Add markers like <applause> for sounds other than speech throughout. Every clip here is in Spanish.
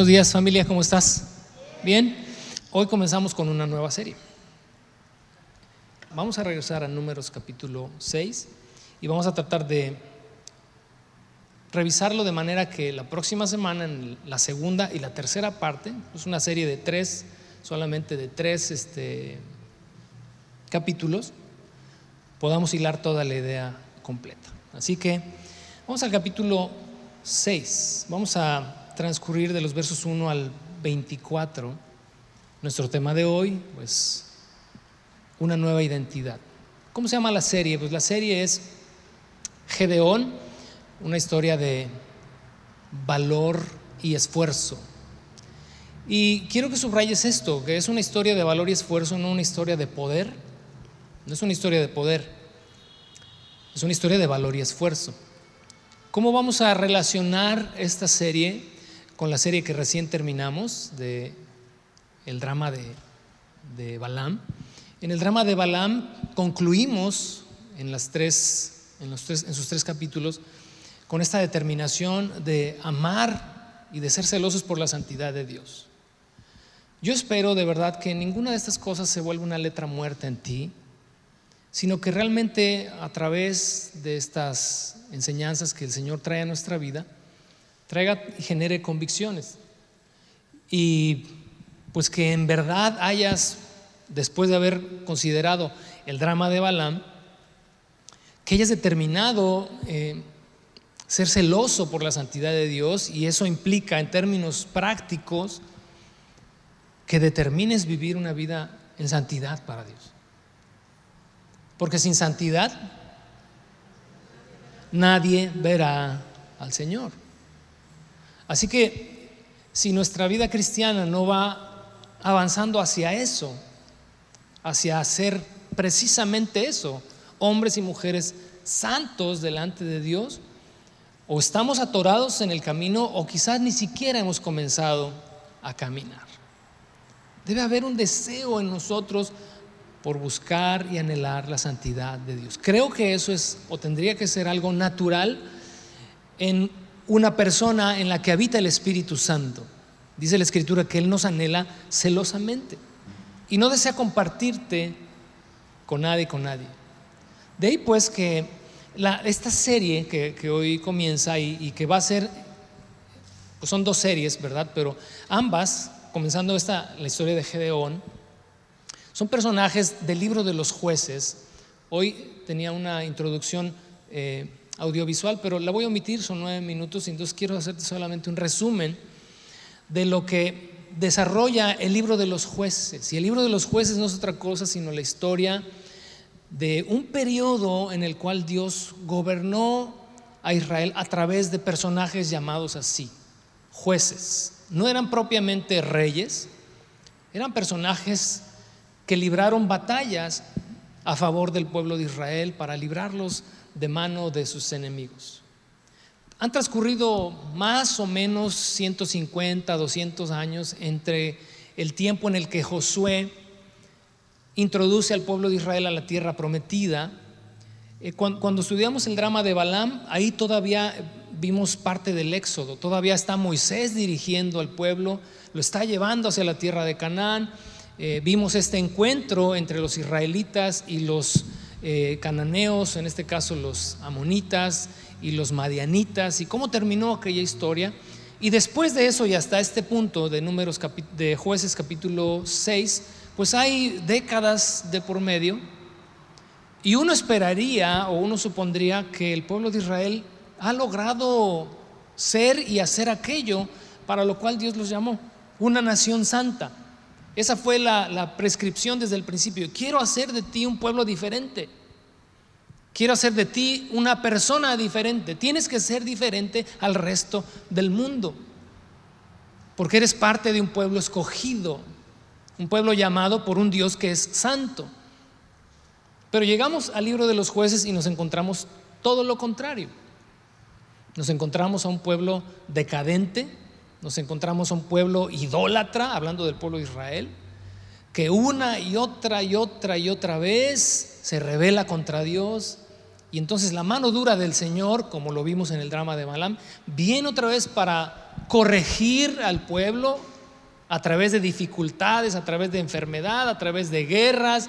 Buenos días familia, ¿cómo estás? Bien. Hoy comenzamos con una nueva serie. Vamos a regresar a números capítulo 6 y vamos a tratar de revisarlo de manera que la próxima semana, en la segunda y la tercera parte, es una serie de tres, solamente de tres este, capítulos, podamos hilar toda la idea completa. Así que vamos al capítulo 6. Vamos a transcurrir de los versos 1 al 24. Nuestro tema de hoy, pues, una nueva identidad. ¿Cómo se llama la serie? Pues la serie es Gedeón, una historia de valor y esfuerzo. Y quiero que subrayes esto, que es una historia de valor y esfuerzo, no una historia de poder. No es una historia de poder, es una historia de valor y esfuerzo. ¿Cómo vamos a relacionar esta serie con la serie que recién terminamos de el drama de, de Balaam? En el drama de Balaam concluimos en, en sus tres capítulos con esta determinación de amar y de ser celosos por la santidad de Dios. Yo espero de verdad que ninguna de estas cosas se vuelva una letra muerta en ti, sino que realmente a través de estas enseñanzas que el Señor trae a nuestra vida, traiga y genere convicciones. Y pues que en verdad hayas, después de haber considerado el drama de Balaam, que hayas determinado eh, ser celoso por la santidad de Dios y eso implica en términos prácticos que determines vivir una vida en santidad para Dios. Porque sin santidad nadie verá al Señor. Así que si nuestra vida cristiana no va avanzando hacia eso, hacia hacer precisamente eso, hombres y mujeres santos delante de Dios, o estamos atorados en el camino o quizás ni siquiera hemos comenzado a caminar. Debe haber un deseo en nosotros por buscar y anhelar la santidad de Dios. Creo que eso es o tendría que ser algo natural en una persona en la que habita el Espíritu Santo. Dice la Escritura que Él nos anhela celosamente y no desea compartirte con nadie, con nadie. De ahí pues que esta serie que, hoy comienza y, que va a ser, pues son dos series, ¿verdad? Pero ambas, comenzando esta, la historia de Gedeón, son personajes del libro de los jueces. Hoy tenía una introducción eh, audiovisual, pero la voy a omitir, son nueve minutos, entonces quiero hacerte solamente un resumen de lo que desarrolla el libro de los jueces. Y el libro de los jueces no es otra cosa sino la historia de un periodo en el cual Dios gobernó a Israel a través de personajes llamados así, jueces. No eran propiamente reyes, eran personajes que libraron batallas a favor del pueblo de Israel para librarlos de mano de sus enemigos. Han transcurrido más o menos 150, 200 años entre el tiempo en el que Josué introduce al pueblo de Israel a la tierra prometida. Eh, cuando, estudiamos el drama de Balaam, ahí todavía vimos parte del éxodo, todavía está Moisés dirigiendo al pueblo, lo está llevando hacia la tierra de Canaán eh, vimos este encuentro entre los israelitas y los eh, cananeos, en este caso los amonitas y los madianitas, y cómo terminó aquella historia. Y después de eso y hasta este punto de números de jueces capítulo 6, pues hay décadas de por medio. Y uno esperaría o uno supondría que el pueblo de Israel ha logrado ser y hacer aquello para lo cual Dios los llamó, una nación santa. Esa fue la, prescripción desde el principio. Quiero hacer de ti un pueblo diferente. Quiero hacer de ti una persona diferente. Tienes que ser diferente al resto del mundo. Porque eres parte de un pueblo escogido. Un pueblo llamado por un Dios que es santo. Pero llegamos al libro de los jueces y nos encontramos todo lo contrario. Nos encontramos a un pueblo decadente, nos encontramos a un pueblo idólatra, hablando del pueblo de Israel, que una y otra y otra y otra vez se revela contra Dios, Y entonces la mano dura del Señor, como lo vimos en el drama de Malam, viene otra vez para corregir al pueblo a través de dificultades, a través de enfermedad, a través de guerras.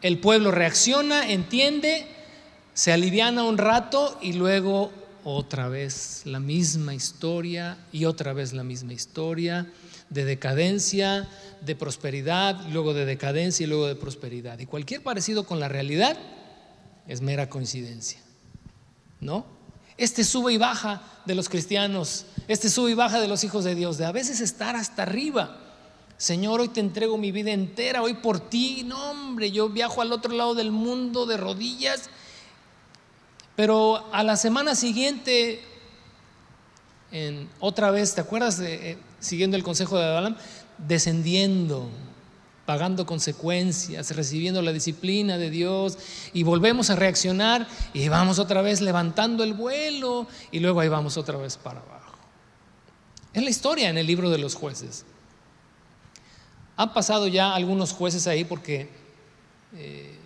El pueblo reacciona, entiende, se aliviana un rato y luego otra vez la misma historia y otra vez la misma historia de decadencia, de prosperidad, luego de decadencia y luego de prosperidad. Y cualquier parecido con la realidad es mera coincidencia. ¿No? Este sube y baja de los cristianos, este sube y baja de los hijos de Dios, de a veces estar hasta arriba. Señor, hoy te entrego mi vida entera, hoy por ti. No, hombre, yo viajo al otro lado del mundo de rodillas. Pero a la semana siguiente, en, otra vez, ¿te acuerdas? De, eh, siguiendo el consejo de Balaam, descendiendo, pagando consecuencias, recibiendo la disciplina de Dios y volvemos a reaccionar y vamos otra vez levantando el vuelo y luego ahí vamos otra vez para abajo. Es la historia en el libro de los jueces. Han pasado ya algunos jueces ahí porque eh,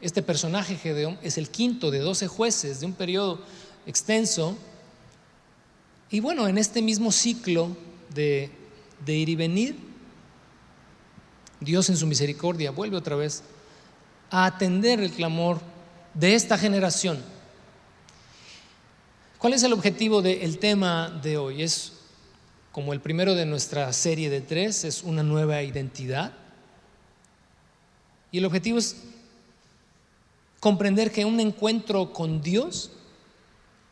este personaje Gedeón es el quinto de 12 jueces de un periodo extenso. Y bueno, en este mismo ciclo de, de ir y venir, Dios en su misericordia vuelve otra vez a atender el clamor de esta generación. ¿Cuál es el objetivo del tema de hoy? Es como el primero de nuestra serie de tres, es una nueva identidad. Y el objetivo es comprender que un encuentro con Dios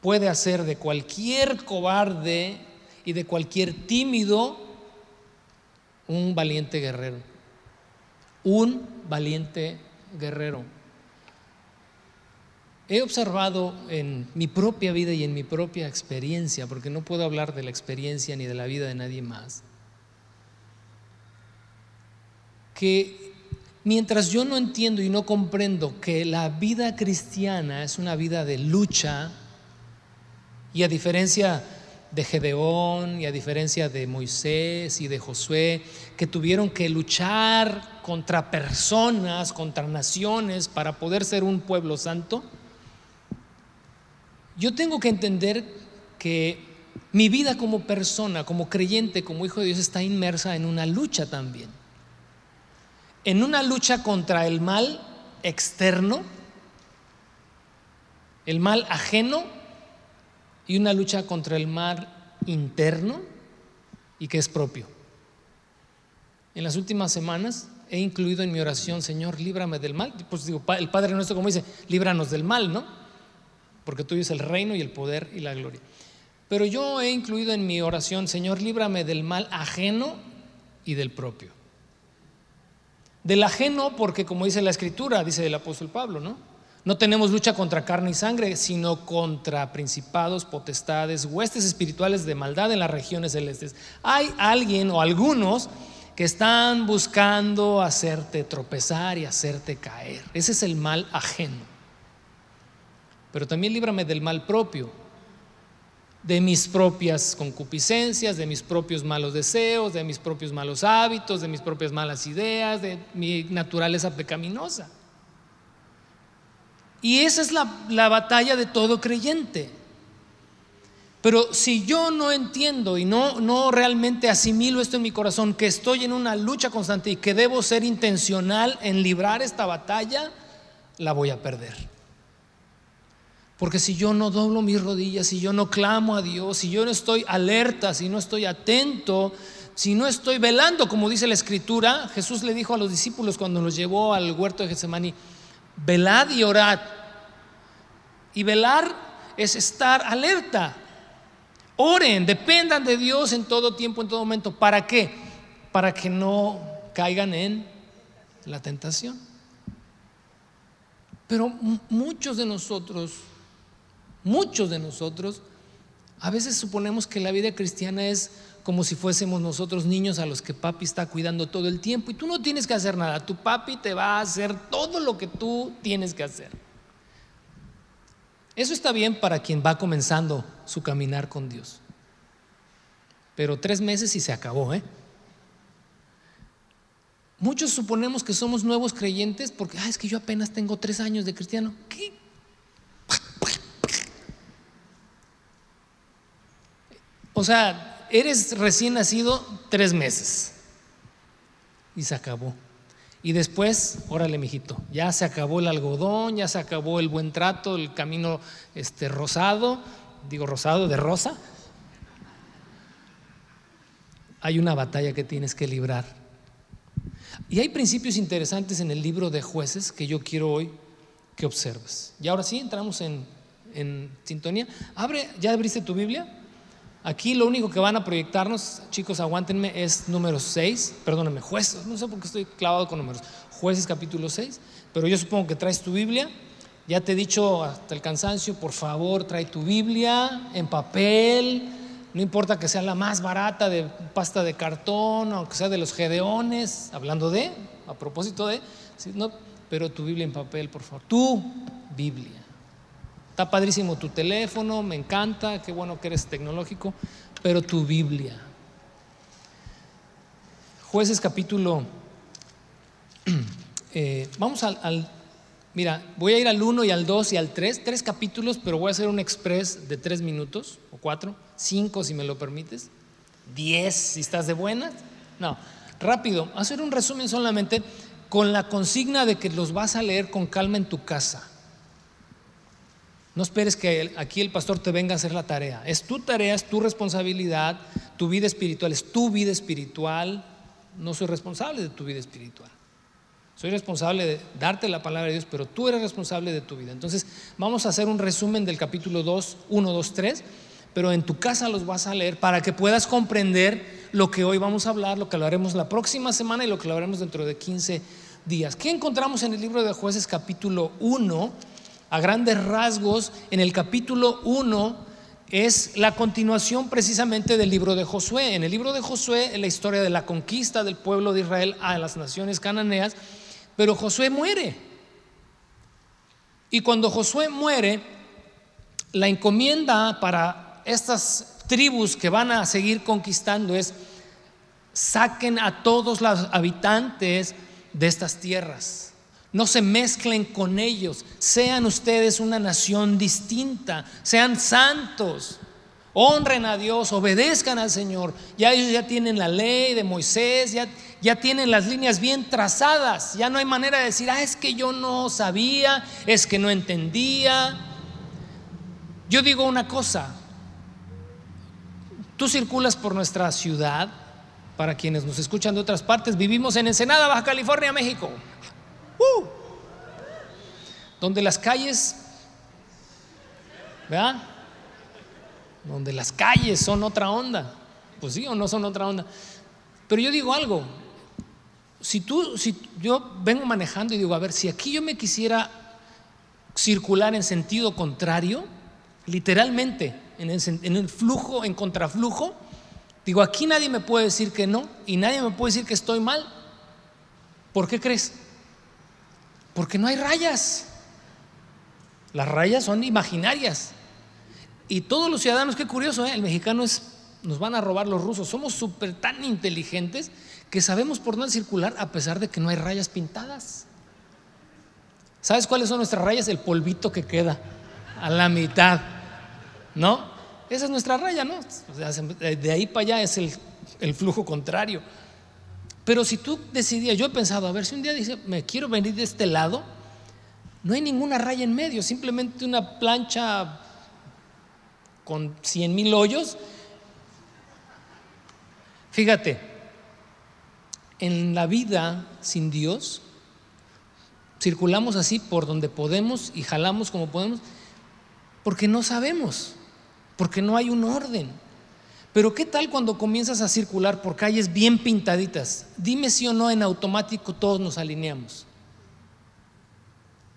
puede hacer de cualquier cobarde y de cualquier tímido un valiente guerrero un valiente guerrero. He observado en mi propia vida y en mi propia experiencia, porque no puedo hablar de la experiencia ni de la vida de nadie más, que mientras yo no entiendo y no comprendo que la vida cristiana es una vida de lucha, y a diferencia de Gedeón y a diferencia de Moisés y de Josué, que tuvieron que luchar contra personas, contra naciones para poder ser un pueblo santo, yo tengo que entender que mi vida como persona, como creyente, como hijo de Dios, está inmersa en una lucha también. En una lucha contra el mal externo, el mal ajeno y una lucha contra el mal interno y que es propio. En las últimas semanas he incluido en mi oración, Señor, líbrame del mal. Pues digo, el Padre nuestro, como dice, líbranos del mal, ¿no? Porque tuyo es el reino y el poder y la gloria. Pero yo he incluido en mi oración, Señor, líbrame del mal ajeno y del propio. Del ajeno, porque como dice la Escritura, dice el apóstol Pablo, ¿no? No tenemos lucha contra carne y sangre, sino contra principados, potestades, huestes espirituales de maldad en las regiones celestes. Hay alguien o algunos que están buscando hacerte tropezar y hacerte caer. Ese es el mal ajeno. Pero también líbrame del mal propio, de mis propias concupiscencias, de mis propios malos deseos, de mis propios malos hábitos, de mis propias malas ideas, de mi naturaleza pecaminosa. Y esa es la, batalla de todo creyente. Pero si yo no entiendo y no, no realmente asimilo esto en mi corazón, que estoy en una lucha constante y que debo ser intencional en librar esta batalla, la voy a perder. Porque si yo no doblo mis rodillas, si yo no clamo a Dios, si yo no estoy alerta, si no estoy atento, si no estoy velando, como dice la Escritura, Jesús le dijo a los discípulos cuando los llevó al huerto de Getsemaní, velad y orad. Y velar es estar alerta. Oren, dependan de Dios en todo tiempo, en todo momento. ¿Para qué? Para que no caigan en la tentación. Pero muchos de nosotros, muchos de nosotros, a veces suponemos que la vida cristiana es como si fuésemos nosotros niños a los que papi está cuidando todo el tiempo y tú no tienes que hacer nada, tu papi te va a hacer todo lo que tú tienes que hacer. Eso está bien para quien va comenzando su caminar con Dios. Pero tres meses y se acabó, ¿eh? Muchos suponemos que somos nuevos creyentes porque, ah, es que yo apenas tengo tres años de cristiano. ¿Qué? O sea, eres recién nacido tres meses. Y se acabó. Y después, órale, mijito, ya se acabó el algodón, ya se acabó el buen trato, el camino este, rosado, digo rosado de rosa. Hay una batalla que tienes que librar. Y hay principios interesantes en el libro de jueces que yo quiero hoy que observes. Y ahora sí, entramos en, en sintonía. Abre, ¿ya abriste tu Biblia? Aquí lo único que van a proyectarnos, chicos, aguántenme, es número 6, perdónenme, jueces, no sé por qué estoy clavado con números, jueces capítulo 6, pero yo supongo que traes tu Biblia, ya te he dicho hasta el cansancio, por favor, trae tu Biblia en papel, no importa que sea la más barata de pasta de cartón, aunque sea de los gedeones, hablando de, a propósito de, no, pero tu Biblia en papel, por favor, tu Biblia. Está padrísimo tu teléfono, me encanta, qué bueno que eres tecnológico, pero tu Biblia. Jueces capítulo... <clears throat> Eh, vamos al, Mira, voy a ir al 1 y al 2 y al 3, tres capítulos, pero voy a hacer un express de tres minutos, o cuatro, cinco si me lo permites, diez si estás de buenas. No, rápido, hacer un resumen solamente con la consigna de que los vas a leer con calma en tu casa. No esperes que aquí el pastor te venga a hacer la tarea. Es tu tarea, es tu responsabilidad, tu vida espiritual es tu vida espiritual. No soy responsable de tu vida espiritual. Soy responsable de darte la palabra de Dios, pero tú eres responsable de tu vida. Entonces, vamos a hacer un resumen del capítulo 2, 1, 2, 3, pero en tu casa los vas a leer para que puedas comprender lo que hoy vamos a hablar, lo que hablaremos la próxima semana y lo que hablaremos dentro de 15 días. ¿Qué encontramos en el libro de jueces capítulo 1? A grandes rasgos, en el capítulo 1 es la continuación precisamente del libro de Josué. En el libro de Josué es la historia de la conquista del pueblo de Israel a las naciones cananeas, pero Josué muere. Y cuando Josué muere, la encomienda para estas tribus que van a seguir conquistando es saquen a todos los habitantes de estas tierras no se mezclen con ellos, sean ustedes una nación distinta, sean santos, honren a Dios, obedezcan al Señor. Ya ellos ya tienen la ley de Moisés, ya, ya tienen las líneas bien trazadas, ya no hay manera de decir, ah, es que yo no sabía, es que no entendía. Yo digo una cosa, tú circulas por nuestra ciudad, para quienes nos escuchan de otras partes, vivimos en Ensenada, Baja California, México. Uh. donde las calles, ¿verdad? Donde las calles son otra onda. Pues sí o no son otra onda. Pero yo digo algo, si tú, si yo vengo manejando y digo, a ver, si aquí yo me quisiera circular en sentido contrario, literalmente, en el, en el, flujo, en contraflujo, digo, aquí nadie me puede decir que no y nadie me puede decir que estoy mal. ¿Por qué crees? Porque no hay rayas. Las rayas son imaginarias. Y todos los ciudadanos, qué curioso, ¿eh? el mexicano es, nos van a robar los rusos. Somos súper tan inteligentes que sabemos por dónde circular a pesar de que no hay rayas pintadas. ¿Sabes cuáles son nuestras rayas? El polvito que queda a la mitad. ¿No? Esa es nuestra raya, ¿no? de ahí para allá es el, el flujo contrario. Pero si tú decidías, yo he pensado, a ver, si un día dice, me quiero venir de este lado, no hay ninguna raya en medio, simplemente una plancha con cien mil hoyos. Fíjate, en la vida sin Dios, circulamos así por donde podemos y jalamos como podemos, porque no sabemos, porque no hay un orden. Pero ¿qué tal cuando comienzas a circular por calles bien pintaditas? Dime si o no en automático todos nos alineamos.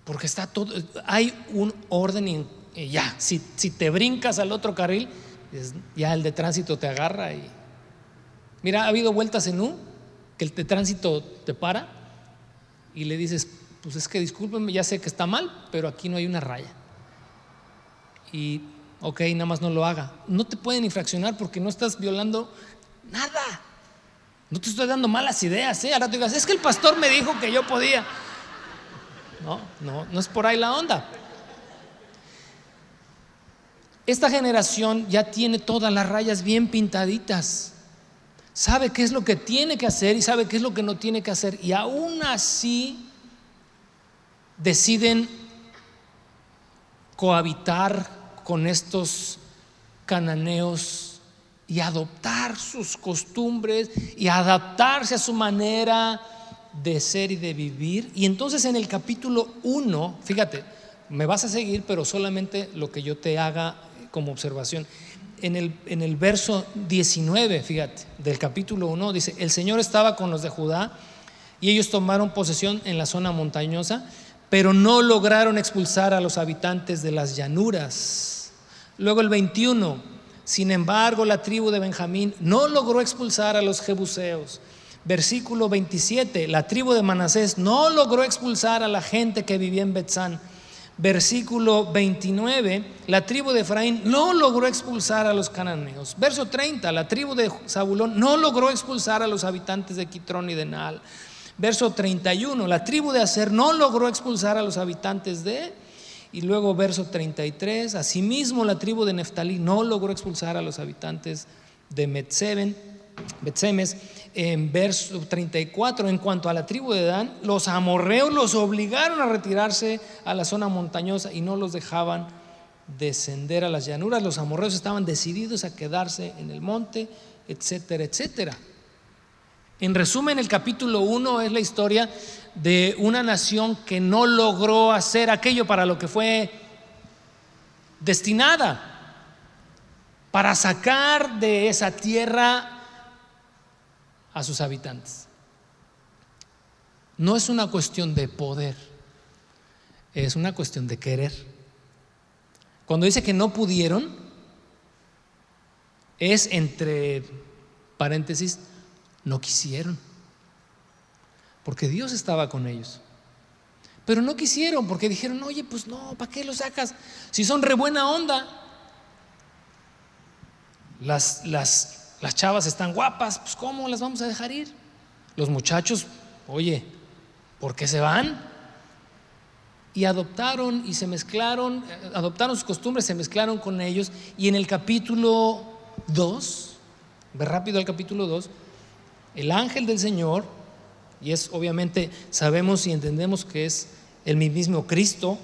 Porque está todo, hay un orden y, ya, si, si, te brincas al otro carril, ya el de tránsito te agarra y... Mira, ha habido vueltas en U que el de tránsito te para y le dices, pues es que discúlpeme, ya sé que está mal, pero aquí no hay una raya. Y ok, nada más no lo haga. No te pueden infraccionar porque no estás violando nada. No te estoy dando malas ideas, ¿eh? Ahora te digas, es que el pastor me dijo que yo podía. No, no, no es por ahí la onda. esta generación ya tiene todas las rayas bien pintaditas. Sabe qué es lo que tiene que hacer y sabe qué es lo que no tiene que hacer. Y aún así deciden cohabitar con estos cananeos y adoptar sus costumbres y adaptarse a su manera de ser y de vivir. Y entonces en el capítulo 1, fíjate, me vas a seguir, pero solamente lo que yo te haga como observación. En el, en el verso 19, fíjate, del capítulo 1, dice, el Señor estaba con los de Judá y ellos tomaron posesión en la zona montañosa, pero no lograron expulsar a los habitantes de las llanuras. Luego el 21, sin embargo, la tribu de Benjamín no logró expulsar a los jebuseos. Versículo 27, la tribu de Manasés no logró expulsar a la gente que vivía en Betzán versículo 29, la tribu de Efraín no logró expulsar a los cananeos. Verso 30, la tribu de Zabulón no logró expulsar a los habitantes de Quitrón y de Naal. Verso 31, la tribu de Aser no logró expulsar a los habitantes de... Y luego verso 33, asimismo la tribu de Neftalí no logró expulsar a los habitantes de Metzeben Betsemes, en verso 34, en cuanto a la tribu de Dan, los amorreos los obligaron a retirarse a la zona montañosa y no los dejaban descender a las llanuras. Los amorreos estaban decididos a quedarse en el monte, etcétera, etcétera. En resumen, el capítulo 1 es la historia de una nación que no logró hacer aquello para lo que fue destinada, para sacar de esa tierra a sus habitantes. No es una cuestión de poder, es una cuestión de querer. Cuando dice que no pudieron, es entre paréntesis, no quisieron, porque Dios estaba con ellos. Pero no quisieron porque dijeron, oye, pues no, ¿para qué lo sacas? Si son re buena onda. Las, las las chavas están guapas, pues ¿cómo las vamos a dejar ir? Los muchachos, oye, ¿por qué se van? Y adoptaron y se mezclaron, eh, adoptaron sus costumbres, se mezclaron con ellos. Y en el capítulo 2, ve rápido al capítulo 2, el ángel del Señor, y es obviamente, sabemos y entendemos que es el mismo Cristo,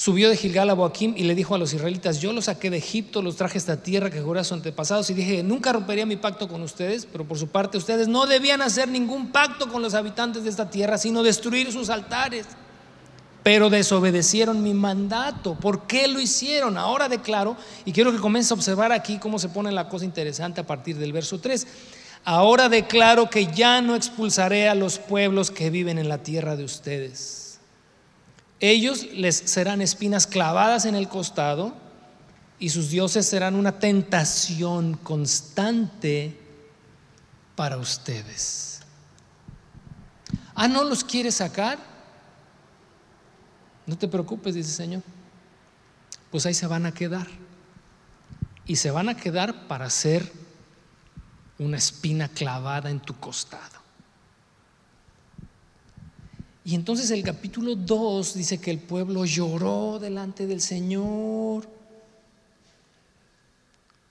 Subió de Gilgal a Boaquim y le dijo a los israelitas, yo los saqué de Egipto, los traje a esta tierra que juré a sus antepasados y dije, nunca rompería mi pacto con ustedes, pero por su parte ustedes no debían hacer ningún pacto con los habitantes de esta tierra, sino destruir sus altares. Pero desobedecieron mi mandato. ¿Por qué lo hicieron? Ahora declaro, y quiero que comience a observar aquí cómo se pone la cosa interesante a partir del verso 3. Ahora declaro que ya no expulsaré a los pueblos que viven en la tierra de ustedes ellos les serán espinas clavadas en el costado y sus dioses serán una tentación constante para ustedes. Ah, ¿no los quiere sacar? No te preocupes, dice el Señor. Pues ahí se van a quedar. Y se van a quedar para ser una espina clavada en tu costado. Y entonces el capítulo 2 dice que el pueblo lloró delante del Señor.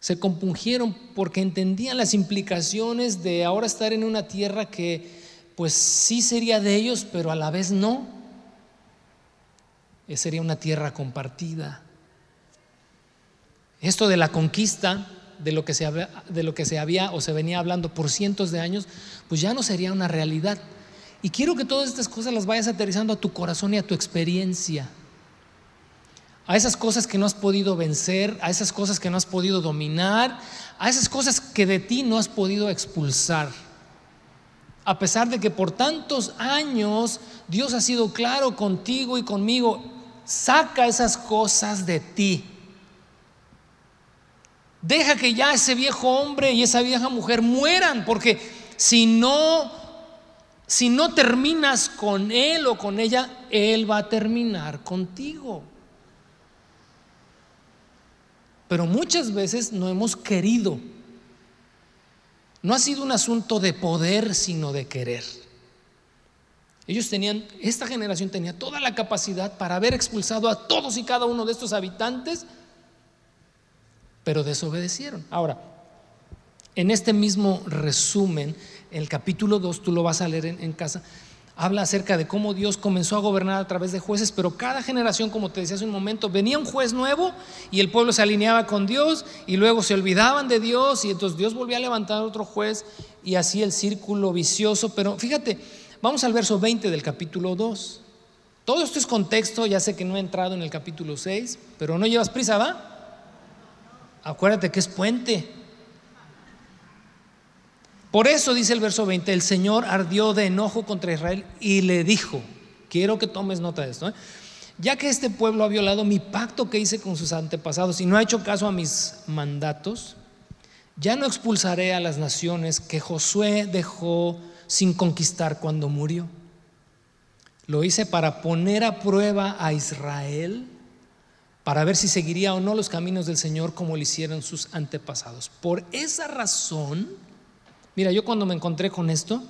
Se compungieron porque entendían las implicaciones de ahora estar en una tierra que pues sí sería de ellos, pero a la vez no. Eh, sería una tierra compartida. Esto de la conquista, de lo que se, de lo que se había o se venía hablando por cientos de años, pues ya no sería una realidad. Y quiero que todas estas cosas las vayas aterrizando a tu corazón y a tu experiencia. A esas cosas que no has podido vencer, a esas cosas que no has podido dominar, a esas cosas que de ti no has podido expulsar. A pesar de que por tantos años Dios ha sido claro contigo y conmigo, saca esas cosas de ti. Deja que ya ese viejo hombre y esa vieja mujer mueran, porque si no si no terminas con él o con ella, él va a terminar contigo. Pero muchas veces no hemos querido. No ha sido un asunto de poder, sino de querer. Ellos tenían, esta generación tenía toda la capacidad para haber expulsado a todos y cada uno de estos habitantes, pero desobedecieron. Ahora, en este mismo resumen, el capítulo 2, tú lo vas a leer en, casa, habla acerca de cómo Dios comenzó a gobernar a través de jueces, pero cada generación, como te decía hace un momento, venía un juez nuevo y el pueblo se alineaba con Dios y luego se olvidaban de Dios y entonces Dios volvía a levantar otro juez y así el círculo vicioso. Pero fíjate, vamos al verso 20 del capítulo 2. Todo esto es contexto, ya sé que no he entrado en el capítulo 6, pero no llevas prisa, ¿va? Acuérdate que es puente. Por eso dice el verso 20, el Señor ardió de enojo contra Israel y le dijo, quiero que tomes nota de esto, ¿eh? ya que este pueblo ha violado mi pacto que hice con sus antepasados y no ha hecho caso a mis mandatos, ya no expulsaré a las naciones que Josué dejó sin conquistar cuando murió. Lo hice para poner a prueba a Israel, para ver si seguiría o no los caminos del Señor como lo hicieron sus antepasados. Por esa razón, Mira, yo cuando me encontré con esto,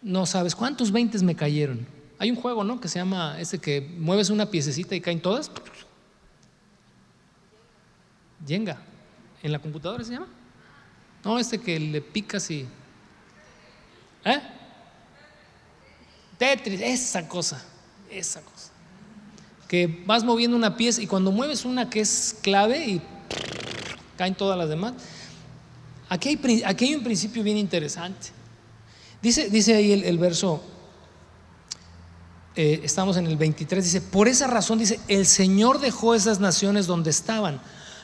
no sabes cuántos veintes me cayeron. Hay un juego, ¿no? Que se llama ese que mueves una piececita y caen todas. Jenga. ¿En la computadora se llama? No, este que le picas y. ¿Eh? Tetris, esa cosa. Esa cosa. Que vas moviendo una pieza y cuando mueves una que es clave y caen todas las demás. Aquí hay, un principio bien interesante. Dice, dice ahí el, verso, eh, estamos en el 23, dice, por esa razón dice, el Señor dejó esas naciones donde estaban,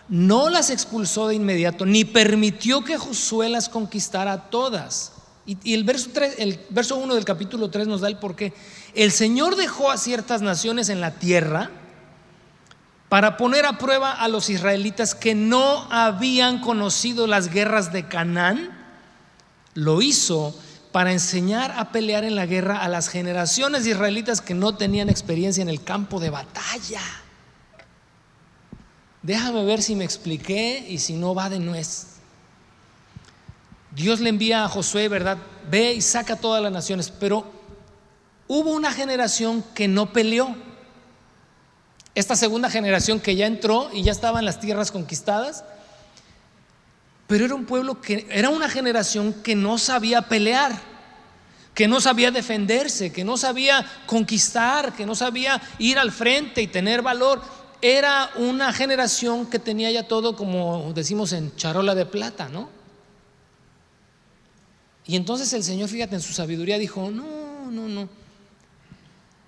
no las expulsó de inmediato, ni permitió que Josué las conquistara todas. Y, el, verso 3, el verso 1 del capítulo 3 nos da el porqué. El Señor dejó a ciertas naciones en la tierra para poner a prueba a los israelitas que no habían conocido las guerras de Canaán, lo hizo para enseñar a pelear en la guerra a las generaciones israelitas que no tenían experiencia en el campo de batalla. Déjame ver si me expliqué y si no va de nuez. Dios le envía a Josué, ¿verdad? Ve y saca a todas las naciones, pero hubo una generación que no peleó esta segunda generación que ya entró y ya estaba en las tierras conquistadas, pero era un pueblo que era una generación que no sabía pelear, que no sabía defenderse, que no sabía conquistar, que no sabía ir al frente y tener valor. Era una generación que tenía ya todo como decimos en charola de plata, ¿no? Y entonces el Señor, fíjate, en su sabiduría dijo, no, no, no.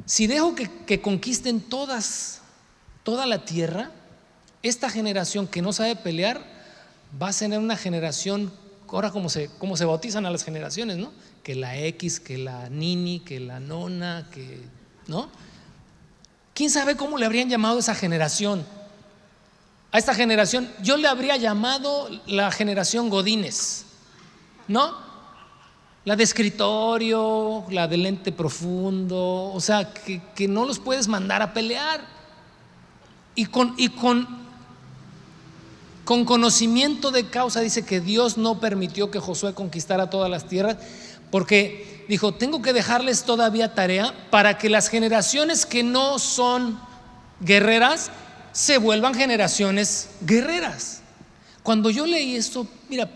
Si dejo que, conquisten todas toda la tierra, esta generación que no sabe pelear va a ser una generación, ahora como se, se bautizan a las generaciones, ¿no? Que la X, que la Nini, que la Nona, que, ¿no? ¿Quién sabe cómo le habrían llamado a esa generación? A esta generación, yo le habría llamado la generación Godines, ¿no? La de escritorio, la de lente profundo, o sea, que, que no los puedes mandar a pelear y con, y con, con conocimiento de causa dice que Dios no permitió que Josué conquistara todas las tierras porque dijo, tengo que dejarles todavía tarea para que las generaciones que no son guerreras se vuelvan generaciones guerreras. Cuando yo leí esto, mira,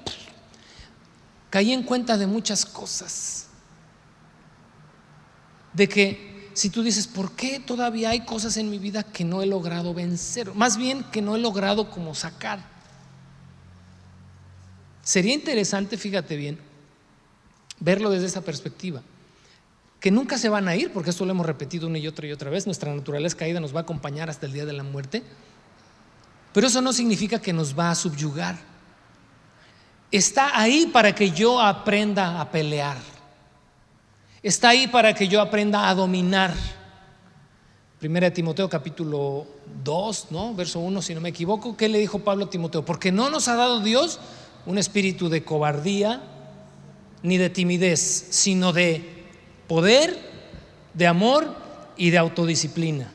caí en cuenta de muchas cosas. De que si tú dices, ¿por qué todavía hay cosas en mi vida que no he logrado vencer? Más bien que no he logrado como sacar. Sería interesante, fíjate bien, verlo desde esa perspectiva. Que nunca se van a ir, porque esto lo hemos repetido una y otra y otra vez, nuestra naturaleza caída nos va a acompañar hasta el día de la muerte, pero eso no significa que nos va a subyugar. Está ahí para que yo aprenda a pelear está ahí para que yo aprenda a dominar. Primera de Timoteo capítulo 2, ¿no? Verso 1, si no me equivoco, ¿qué le dijo Pablo a Timoteo? Porque no nos ha dado Dios un espíritu de cobardía ni de timidez, sino de poder, de amor y de autodisciplina.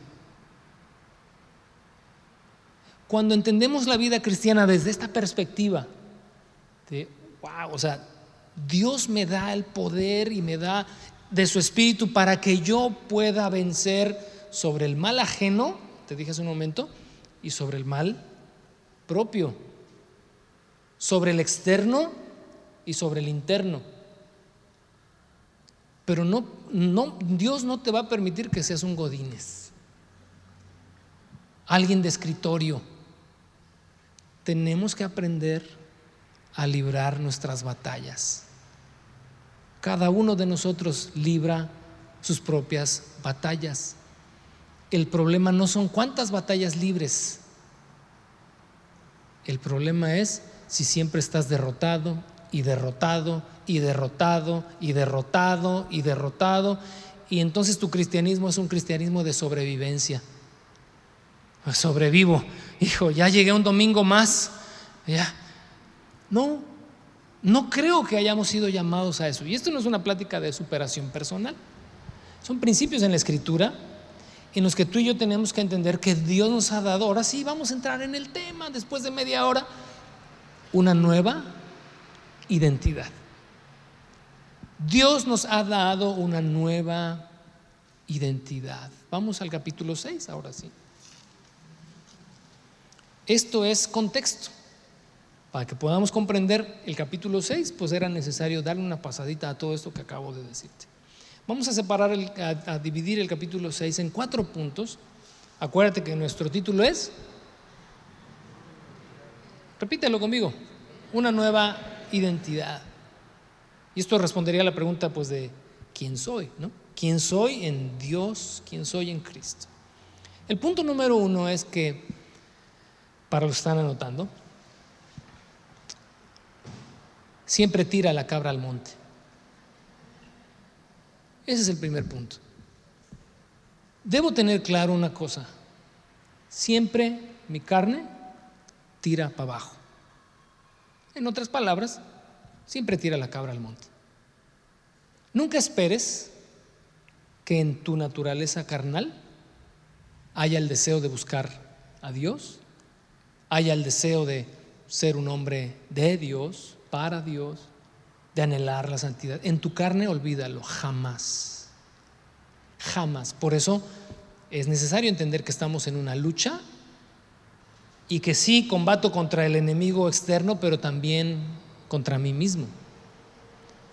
Cuando entendemos la vida cristiana desde esta perspectiva, de wow, o sea, Dios me da el poder y me da de su espíritu para que yo pueda vencer sobre el mal ajeno, te dije hace un momento, y sobre el mal propio, sobre el externo y sobre el interno. Pero no, no, Dios no te va a permitir que seas un godines, alguien de escritorio. Tenemos que aprender a librar nuestras batallas. Cada uno de nosotros libra sus propias batallas. El problema no son cuántas batallas libres. El problema es si siempre estás derrotado y derrotado y derrotado y derrotado y derrotado. Y entonces tu cristianismo es un cristianismo de sobrevivencia. Sobrevivo. Hijo, ya llegué un domingo más. Ya. No, no creo que hayamos sido llamados a eso. Y esto no es una plática de superación personal. Son principios en la escritura en los que tú y yo tenemos que entender que Dios nos ha dado, ahora sí vamos a entrar en el tema después de media hora, una nueva identidad. Dios nos ha dado una nueva identidad. Vamos al capítulo 6 ahora sí. Esto es contexto. Para que podamos comprender el capítulo 6, pues era necesario darle una pasadita a todo esto que acabo de decirte. Vamos a separar, a, a dividir el capítulo 6 en cuatro puntos. Acuérdate que nuestro título es, repítelo conmigo, una nueva identidad. Y esto respondería a la pregunta pues de quién soy, ¿no? ¿Quién soy en Dios? ¿Quién soy en Cristo? El punto número uno es que, para los que están anotando, siempre tira la cabra al monte. Ese es el primer punto. Debo tener claro una cosa. Siempre mi carne tira para abajo. En otras palabras, siempre tira la cabra al monte. Nunca esperes que en tu naturaleza carnal haya el deseo de buscar a Dios, haya el deseo de ser un hombre de Dios, para Dios, de anhelar la santidad. En tu carne olvídalo, jamás. Jamás. Por eso es necesario entender que estamos en una lucha y que sí combato contra el enemigo externo, pero también contra mí mismo,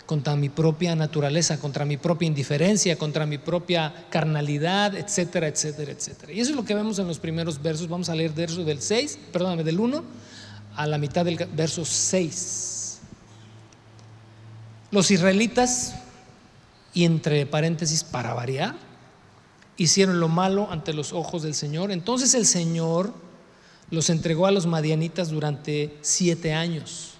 contra mi propia naturaleza, contra mi propia indiferencia, contra mi propia carnalidad, etcétera, etcétera, etcétera. Y eso es lo que vemos en los primeros versos. Vamos a leer del 6, perdóname, del 1 a la mitad del verso 6. Los israelitas, y entre paréntesis, para variar, hicieron lo malo ante los ojos del Señor. Entonces el Señor los entregó a los madianitas durante siete años.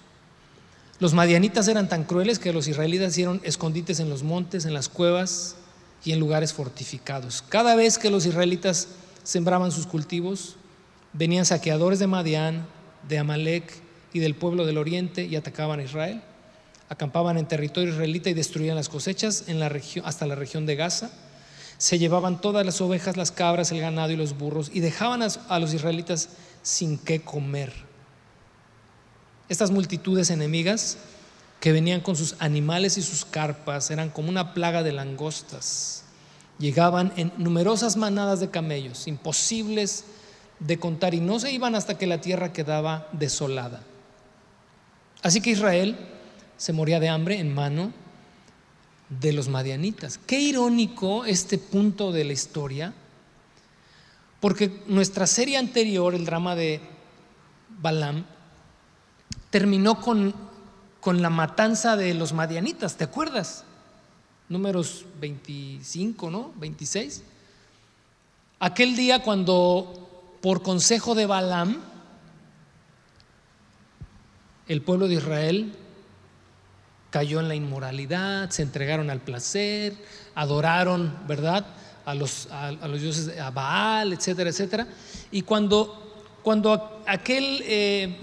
Los madianitas eran tan crueles que los israelitas hicieron escondites en los montes, en las cuevas y en lugares fortificados. Cada vez que los israelitas sembraban sus cultivos, venían saqueadores de Madián, de Amalek y del pueblo del oriente y atacaban a Israel. Acampaban en territorio israelita y destruían las cosechas en la región, hasta la región de Gaza. Se llevaban todas las ovejas, las cabras, el ganado y los burros y dejaban a los israelitas sin qué comer. Estas multitudes enemigas que venían con sus animales y sus carpas eran como una plaga de langostas. Llegaban en numerosas manadas de camellos, imposibles de contar, y no se iban hasta que la tierra quedaba desolada. Así que Israel se moría de hambre en mano de los madianitas. Qué irónico este punto de la historia porque nuestra serie anterior, el drama de Balaam, terminó con, con la matanza de los madianitas, ¿te acuerdas? Números 25, ¿no? 26. Aquel día cuando por consejo de Balaam, el pueblo de Israel cayó en la inmoralidad, se entregaron al placer, adoraron, ¿verdad? a los, a, los dioses, a Baal, etcétera, etcétera. Y cuando, cuando aquel eh,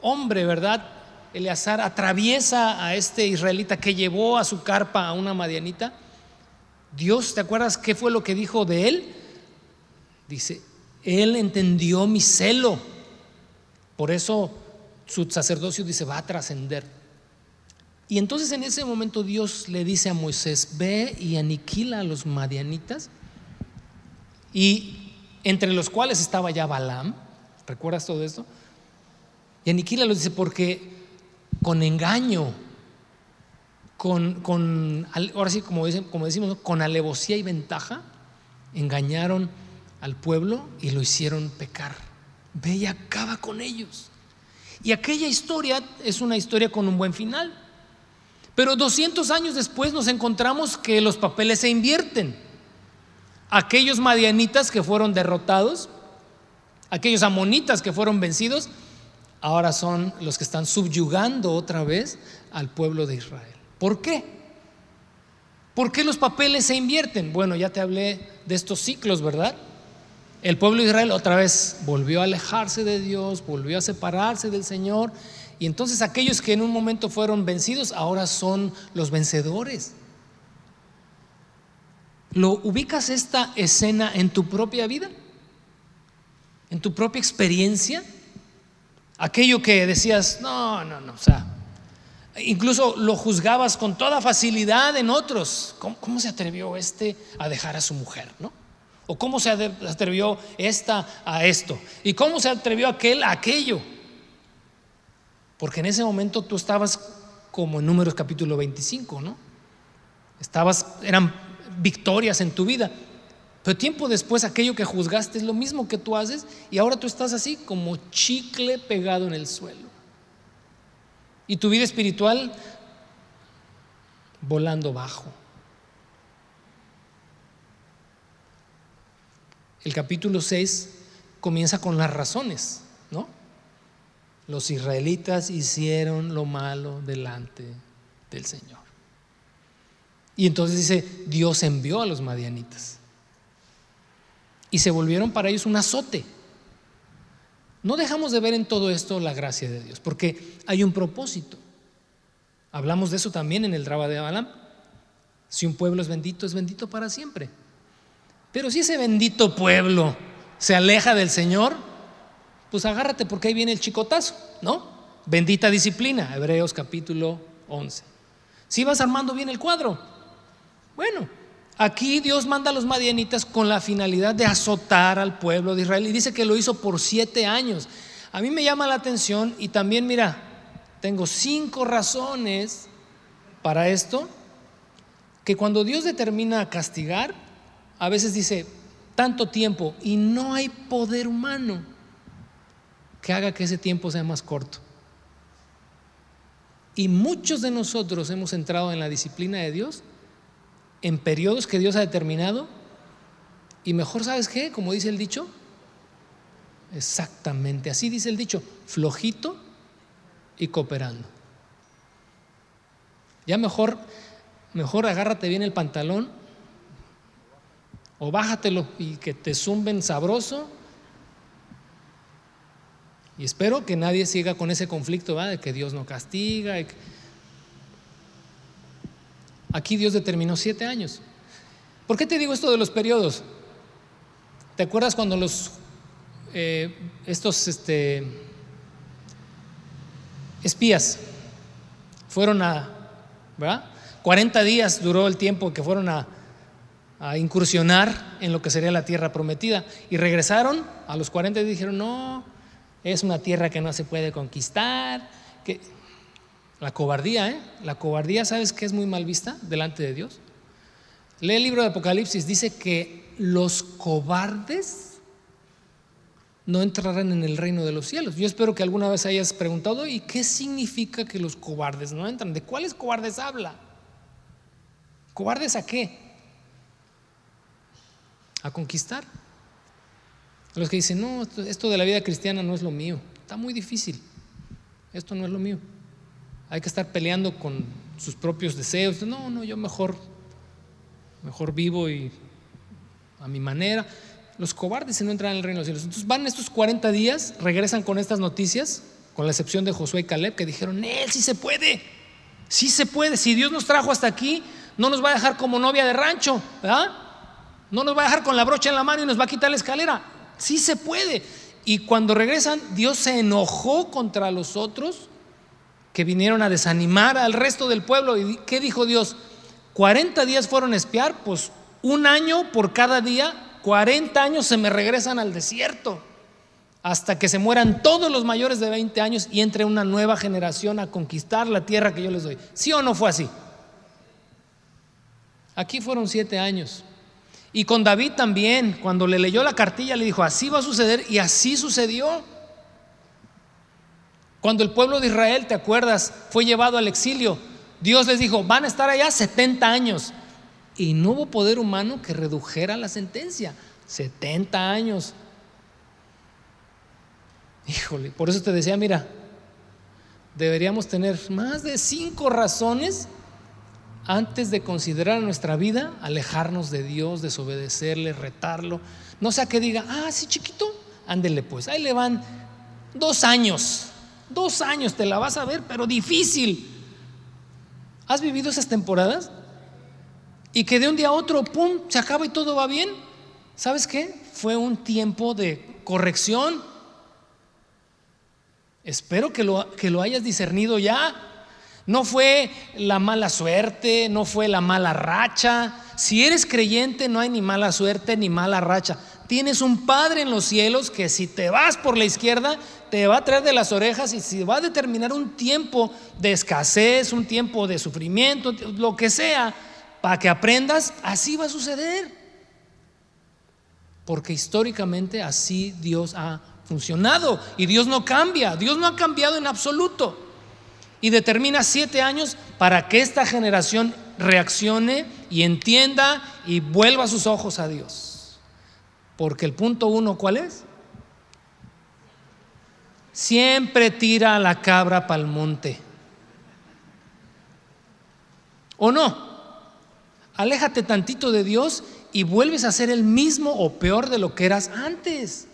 hombre, ¿verdad? Eleazar atraviesa a este israelita que llevó a su carpa a una madianita, Dios, ¿te acuerdas qué fue lo que dijo de él? Dice, él entendió mi celo. Por eso su sacerdocio dice, va a trascender. Y entonces en ese momento Dios le dice a Moisés, ve y aniquila a los madianitas, y entre los cuales estaba ya Balaam, ¿recuerdas todo esto? Y aniquila los dice, porque con engaño, con, con ahora sí, como, como decimos, con alevosía y ventaja, engañaron al pueblo y lo hicieron pecar. Ve y acaba con ellos. Y aquella historia es una historia con un buen final. Pero 200 años después nos encontramos que los papeles se invierten. Aquellos madianitas que fueron derrotados, aquellos amonitas que fueron vencidos, ahora son los que están subyugando otra vez al pueblo de Israel. ¿Por qué? ¿Por qué los papeles se invierten? Bueno, ya te hablé de estos ciclos, ¿verdad? El pueblo de Israel otra vez volvió a alejarse de Dios, volvió a separarse del Señor y entonces aquellos que en un momento fueron vencidos ahora son los vencedores. ¿Lo ubicas esta escena en tu propia vida? ¿En tu propia experiencia? Aquello que decías, no, no, no, o sea, incluso lo juzgabas con toda facilidad en otros. ¿Cómo, se atrevió este a dejar a su mujer, no? ¿O cómo se atrevió esta a esto? ¿Y cómo se atrevió aquel a aquello? Porque en ese momento tú estabas como en Números capítulo 25, ¿no? Estabas, eran victorias en tu vida. Pero tiempo después aquello que juzgaste es lo mismo que tú haces y ahora tú estás así como chicle pegado en el suelo. Y tu vida espiritual volando bajo. El capítulo 6 comienza con las razones. Los israelitas hicieron lo malo delante del Señor. Y entonces dice, Dios envió a los madianitas. Y se volvieron para ellos un azote. No dejamos de ver en todo esto la gracia de Dios, porque hay un propósito. Hablamos de eso también en el drama de Balaam. Si un pueblo es bendito, es bendito para siempre. Pero si ese bendito pueblo se aleja del Señor, pues agárrate porque ahí viene el chicotazo, ¿no? Bendita disciplina, Hebreos capítulo 11. Si vas armando bien el cuadro. Bueno, aquí Dios manda a los madianitas con la finalidad de azotar al pueblo de Israel y dice que lo hizo por siete años. A mí me llama la atención y también, mira, tengo cinco razones para esto, que cuando Dios determina castigar, a veces dice tanto tiempo y no hay poder humano que haga que ese tiempo sea más corto. Y muchos de nosotros hemos entrado en la disciplina de Dios en periodos que Dios ha determinado. Y mejor, ¿sabes qué? Como dice el dicho. Exactamente, así dice el dicho, flojito y cooperando. Ya mejor, mejor agárrate bien el pantalón o bájatelo y que te zumben sabroso y espero que nadie siga con ese conflicto de que Dios no castiga. Aquí Dios determinó siete años. ¿Por qué te digo esto de los periodos? ¿Te acuerdas cuando los eh, estos este, espías fueron a, ¿verdad? 40 días duró el tiempo que fueron a, a incursionar en lo que sería la tierra prometida y regresaron a los 40 y dijeron, no, es una tierra que no se puede conquistar. Que... La cobardía, ¿eh? La cobardía, ¿sabes que es muy mal vista delante de Dios? Lee el libro de Apocalipsis, dice que los cobardes no entrarán en el reino de los cielos. Yo espero que alguna vez hayas preguntado, ¿y qué significa que los cobardes no entran? ¿De cuáles cobardes habla? ¿Cobardes a qué? A conquistar. A los que dicen, no, esto de la vida cristiana no es lo mío, está muy difícil, esto no es lo mío. Hay que estar peleando con sus propios deseos. No, no, yo mejor, mejor vivo y a mi manera. Los cobardes no entran en el reino de los cielos. Entonces van estos 40 días, regresan con estas noticias, con la excepción de Josué y Caleb, que dijeron, él sí se puede, sí se puede. Si Dios nos trajo hasta aquí, no nos va a dejar como novia de rancho, ¿verdad? No nos va a dejar con la brocha en la mano y nos va a quitar la escalera. Sí se puede. Y cuando regresan, Dios se enojó contra los otros que vinieron a desanimar al resto del pueblo. ¿Y qué dijo Dios? 40 días fueron a espiar, pues un año por cada día, 40 años se me regresan al desierto, hasta que se mueran todos los mayores de 20 años y entre una nueva generación a conquistar la tierra que yo les doy. ¿Sí o no fue así? Aquí fueron siete años. Y con David también, cuando le leyó la cartilla, le dijo, así va a suceder y así sucedió. Cuando el pueblo de Israel, ¿te acuerdas? Fue llevado al exilio. Dios les dijo, van a estar allá 70 años. Y no hubo poder humano que redujera la sentencia. 70 años. Híjole, por eso te decía, mira, deberíamos tener más de cinco razones antes de considerar nuestra vida, alejarnos de Dios, desobedecerle, retarlo. No sea que diga, ah, sí, chiquito, ándele pues, ahí le van dos años, dos años te la vas a ver, pero difícil. ¿Has vivido esas temporadas? Y que de un día a otro, ¡pum!, se acaba y todo va bien. ¿Sabes qué? Fue un tiempo de corrección. Espero que lo, que lo hayas discernido ya. No fue la mala suerte, no fue la mala racha. Si eres creyente no hay ni mala suerte ni mala racha. Tienes un Padre en los cielos que si te vas por la izquierda, te va a traer de las orejas y si va a determinar un tiempo de escasez, un tiempo de sufrimiento, lo que sea, para que aprendas, así va a suceder. Porque históricamente así Dios ha funcionado y Dios no cambia, Dios no ha cambiado en absoluto y determina siete años para que esta generación reaccione y entienda y vuelva sus ojos a Dios. Porque el punto uno, ¿cuál es? Siempre tira a la cabra para el monte. ¿O no? Aléjate tantito de Dios y vuelves a ser el mismo o peor de lo que eras antes.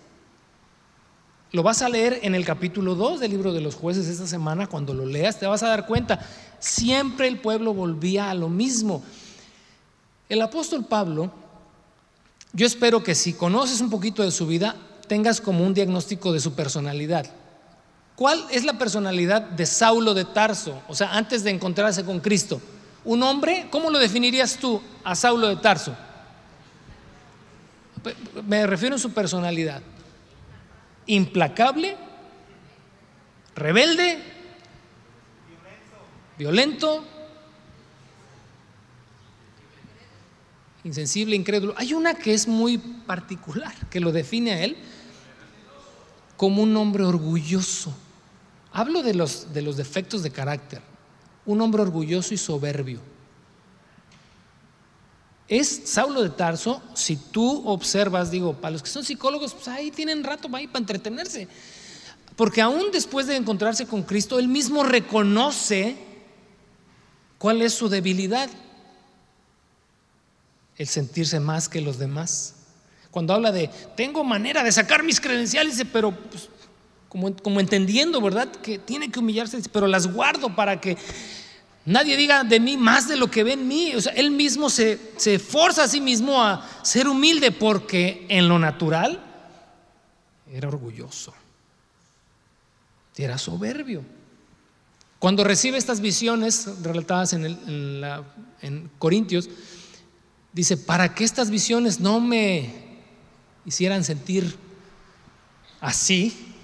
Lo vas a leer en el capítulo 2 del libro de los jueces esta semana. Cuando lo leas te vas a dar cuenta. Siempre el pueblo volvía a lo mismo. El apóstol Pablo, yo espero que si conoces un poquito de su vida, tengas como un diagnóstico de su personalidad. ¿Cuál es la personalidad de Saulo de Tarso? O sea, antes de encontrarse con Cristo. Un hombre, ¿cómo lo definirías tú a Saulo de Tarso? Me refiero a su personalidad implacable, rebelde, violento, insensible, incrédulo. Hay una que es muy particular, que lo define a él como un hombre orgulloso. Hablo de los, de los defectos de carácter. Un hombre orgulloso y soberbio. Es Saulo de Tarso, si tú observas, digo, para los que son psicólogos, pues ahí tienen rato ahí para entretenerse. Porque aún después de encontrarse con Cristo, él mismo reconoce cuál es su debilidad. El sentirse más que los demás. Cuando habla de, tengo manera de sacar mis credenciales, pero pues, como, como entendiendo, ¿verdad? Que tiene que humillarse, pero las guardo para que Nadie diga de mí más de lo que ve en mí. O sea, él mismo se, se forza a sí mismo a ser humilde porque en lo natural era orgulloso. Era soberbio. Cuando recibe estas visiones relatadas en, en Corintios, dice, para que estas visiones no me hicieran sentir así,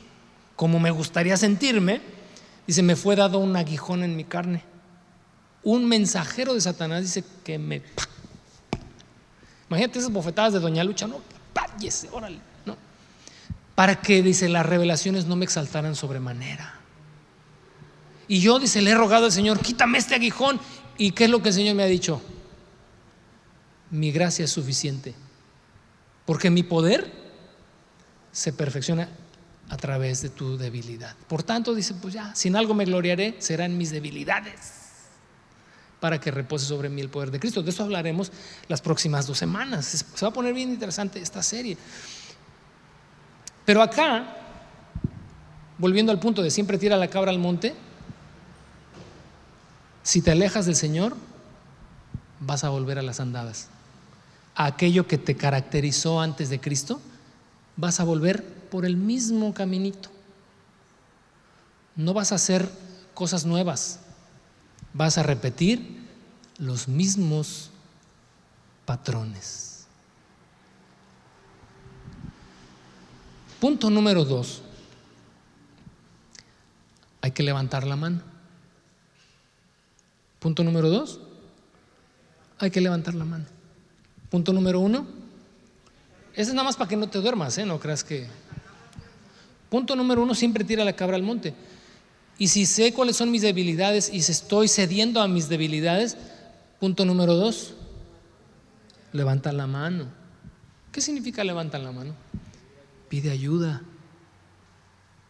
como me gustaría sentirme, dice, me fue dado un aguijón en mi carne un mensajero de Satanás dice que me... Imagínate esas bofetadas de Doña Lucha, no, pállese, órale, no. Para que, dice, las revelaciones no me exaltaran sobremanera. Y yo, dice, le he rogado al Señor, quítame este aguijón. ¿Y qué es lo que el Señor me ha dicho? Mi gracia es suficiente. Porque mi poder se perfecciona a través de tu debilidad. Por tanto, dice, pues ya, sin algo me gloriaré, serán mis debilidades para que repose sobre mí el poder de Cristo. De eso hablaremos las próximas dos semanas. Se va a poner bien interesante esta serie. Pero acá, volviendo al punto de siempre tira la cabra al monte, si te alejas del Señor, vas a volver a las andadas. A aquello que te caracterizó antes de Cristo, vas a volver por el mismo caminito. No vas a ser cosas nuevas. Vas a repetir los mismos patrones. Punto número dos. Hay que levantar la mano. Punto número dos. Hay que levantar la mano. Punto número uno. Ese es nada más para que no te duermas, ¿eh? No creas que. Punto número uno, siempre tira la cabra al monte. Y si sé cuáles son mis debilidades y si estoy cediendo a mis debilidades, punto número dos, levanta la mano. ¿Qué significa levanta la mano? Pide ayuda.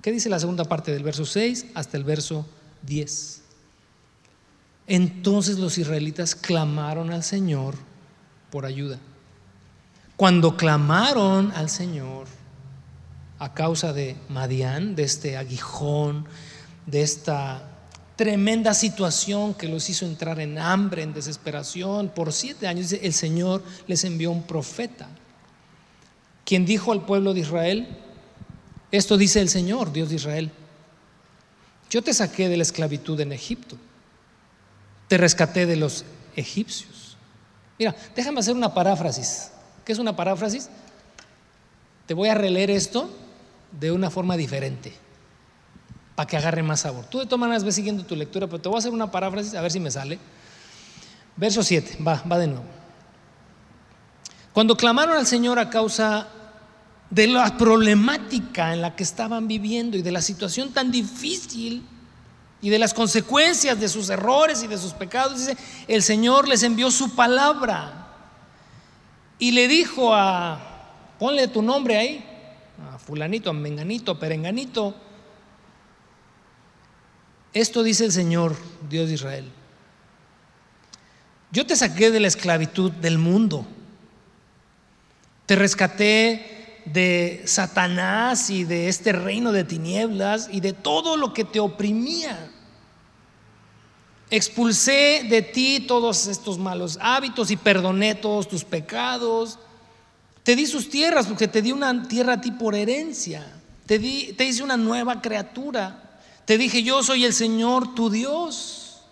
¿Qué dice la segunda parte del verso 6 hasta el verso 10? Entonces los israelitas clamaron al Señor por ayuda. Cuando clamaron al Señor a causa de Madián, de este aguijón, de esta tremenda situación que los hizo entrar en hambre, en desesperación, por siete años, el Señor les envió un profeta, quien dijo al pueblo de Israel, esto dice el Señor, Dios de Israel, yo te saqué de la esclavitud en Egipto, te rescaté de los egipcios. Mira, déjame hacer una paráfrasis. ¿Qué es una paráfrasis? Te voy a releer esto de una forma diferente para que agarre más sabor. Tú de todas maneras ves siguiendo tu lectura, pero te voy a hacer una paráfrasis a ver si me sale. Verso 7, va, va de nuevo. Cuando clamaron al Señor a causa de la problemática en la que estaban viviendo y de la situación tan difícil y de las consecuencias de sus errores y de sus pecados, dice, el Señor les envió su palabra y le dijo a, ponle tu nombre ahí, a fulanito, a menganito, a perenganito, esto dice el Señor, Dios de Israel. Yo te saqué de la esclavitud del mundo. Te rescaté de Satanás y de este reino de tinieblas y de todo lo que te oprimía. Expulsé de ti todos estos malos hábitos y perdoné todos tus pecados. Te di sus tierras porque te di una tierra a ti por herencia. Te, di, te hice una nueva criatura. Te dije, yo soy el Señor tu Dios.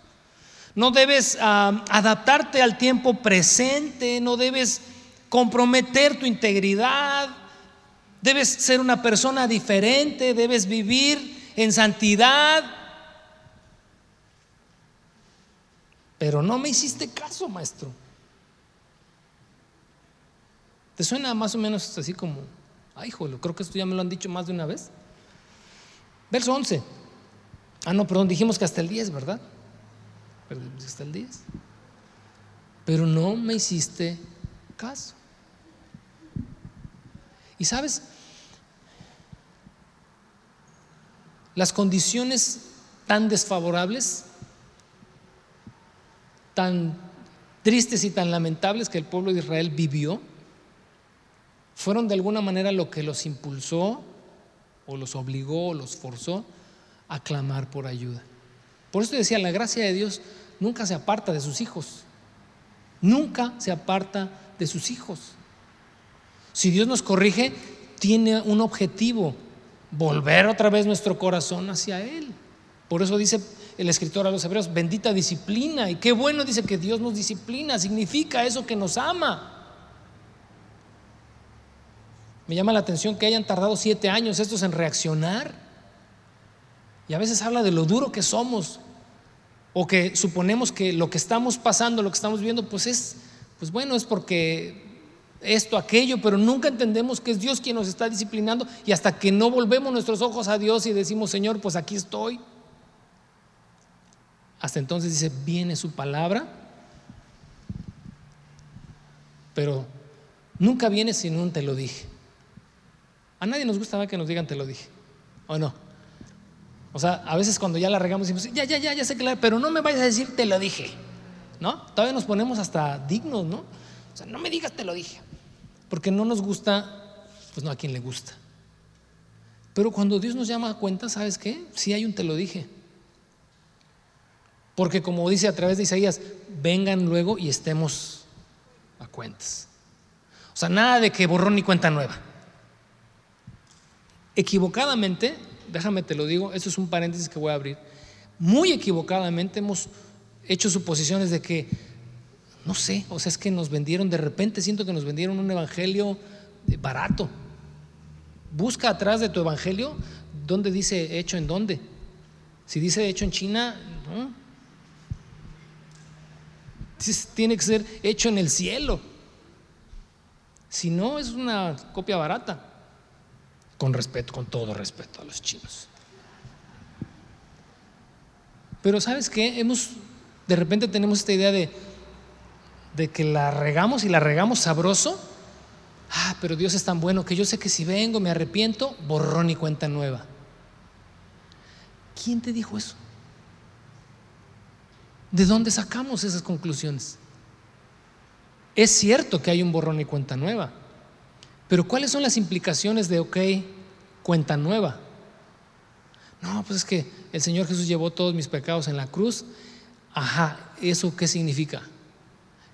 No debes ah, adaptarte al tiempo presente, no debes comprometer tu integridad, debes ser una persona diferente, debes vivir en santidad. Pero no me hiciste caso, maestro. ¿Te suena más o menos así como, ay, jolo, creo que esto ya me lo han dicho más de una vez? Verso 11. Ah, no, perdón, dijimos que hasta el 10, ¿verdad? hasta el 10. Pero no me hiciste caso. Y sabes, las condiciones tan desfavorables, tan tristes y tan lamentables que el pueblo de Israel vivió, fueron de alguna manera lo que los impulsó o los obligó o los forzó a clamar por ayuda. Por eso decía, la gracia de Dios nunca se aparta de sus hijos. Nunca se aparta de sus hijos. Si Dios nos corrige, tiene un objetivo, volver otra vez nuestro corazón hacia Él. Por eso dice el escritor a los hebreos, bendita disciplina. Y qué bueno dice que Dios nos disciplina, significa eso que nos ama. Me llama la atención que hayan tardado siete años estos en reaccionar. Y a veces habla de lo duro que somos o que suponemos que lo que estamos pasando, lo que estamos viendo, pues es, pues bueno, es porque esto, aquello, pero nunca entendemos que es Dios quien nos está disciplinando y hasta que no volvemos nuestros ojos a Dios y decimos, Señor, pues aquí estoy. Hasta entonces dice, viene su palabra, pero nunca viene sin un te lo dije. A nadie nos gusta que nos digan te lo dije, ¿o no? O sea, a veces cuando ya la regamos decimos, ya, ya, ya, ya sé que pero no me vayas a decir, te lo dije. ¿No? Todavía nos ponemos hasta dignos, ¿no? O sea, no me digas, te lo dije. Porque no nos gusta, pues no a quien le gusta. Pero cuando Dios nos llama a cuenta, ¿sabes qué? Sí hay un te lo dije. Porque como dice a través de Isaías, vengan luego y estemos a cuentas. O sea, nada de que borrón ni cuenta nueva. Equivocadamente déjame te lo digo, esto es un paréntesis que voy a abrir. muy equivocadamente hemos hecho suposiciones de que, no sé, o sea, es que nos vendieron, de repente siento que nos vendieron un evangelio barato. Busca atrás de tu evangelio dónde dice hecho en dónde. Si dice hecho en China, no. Tiene que ser hecho en el cielo. Si no, es una copia barata. Con respeto, con todo respeto a los chinos. Pero ¿sabes qué? Hemos, de repente tenemos esta idea de, de que la regamos y la regamos sabroso. Ah, pero Dios es tan bueno que yo sé que si vengo, me arrepiento, borrón y cuenta nueva. ¿Quién te dijo eso? ¿De dónde sacamos esas conclusiones? Es cierto que hay un borrón y cuenta nueva, pero ¿cuáles son las implicaciones de, ok, cuenta nueva? No, pues es que el Señor Jesús llevó todos mis pecados en la cruz. Ajá, ¿eso qué significa?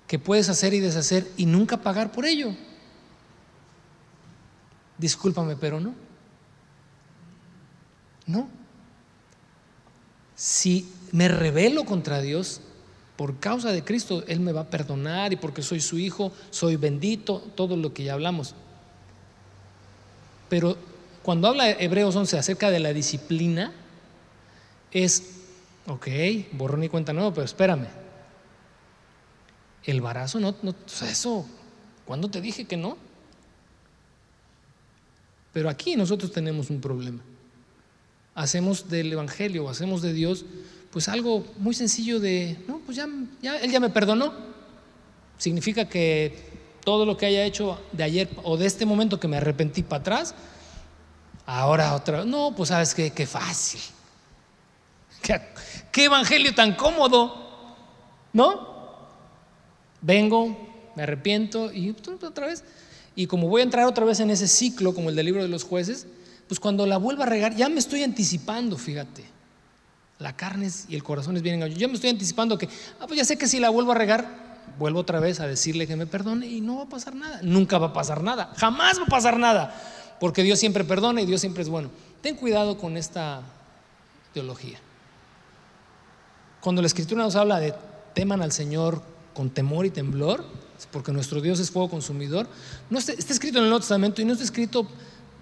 Que puedes hacer y deshacer y nunca pagar por ello. Discúlpame, pero no. No. Si me rebelo contra Dios, por causa de Cristo, Él me va a perdonar y porque soy su hijo, soy bendito, todo lo que ya hablamos. Pero cuando habla Hebreos 11 acerca de la disciplina, es, ok, borrón y cuenta nueva, pero espérame. El barazo no, no eso, ¿cuándo te dije que no? Pero aquí nosotros tenemos un problema. Hacemos del Evangelio, hacemos de Dios, pues algo muy sencillo de, no, pues ya, ya, Él ya me perdonó. Significa que todo lo que haya hecho de ayer o de este momento que me arrepentí para atrás, Ahora otra, no, pues sabes qué, qué fácil. ¿Qué, evangelio tan cómodo, ¿no? Vengo, me arrepiento y otra vez. Y como voy a entrar otra vez en ese ciclo, como el del libro de los jueces, pues cuando la vuelva a regar, ya me estoy anticipando, fíjate. La carne y el corazón es bien engañoso. Ya me estoy anticipando que, ah, pues ya sé que si la vuelvo a regar, vuelvo otra vez a decirle que me perdone y no va a pasar nada. Nunca va a pasar nada. Jamás va a pasar nada porque Dios siempre perdona y Dios siempre es bueno. Ten cuidado con esta teología. Cuando la escritura nos habla de teman al Señor con temor y temblor, porque nuestro Dios es fuego consumidor, no está, escrito en el Nuevo Testamento y no está escrito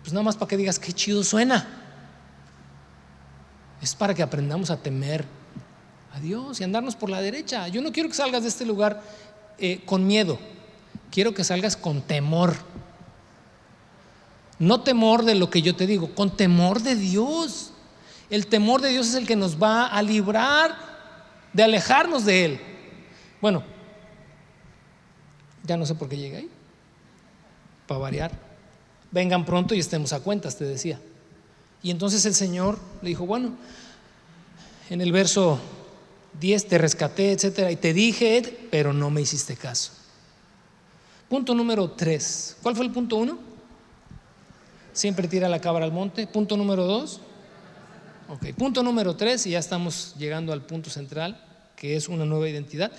pues nada más para que digas qué chido suena. Es para que aprendamos a temer a Dios y andarnos por la derecha. Yo no quiero que salgas de este lugar eh, con miedo, quiero que salgas con temor no temor de lo que yo te digo, con temor de Dios. El temor de Dios es el que nos va a librar de alejarnos de Él. Bueno, ya no sé por qué llegué ahí. Para variar. Vengan pronto y estemos a cuentas, te decía. Y entonces el Señor le dijo, bueno, en el verso 10 te rescaté, etcétera, y te dije, pero no me hiciste caso. Punto número 3. ¿Cuál fue el punto 1? siempre tira la cabra al monte. Punto número dos. Ok, punto número tres, y ya estamos llegando al punto central, que es una nueva identidad.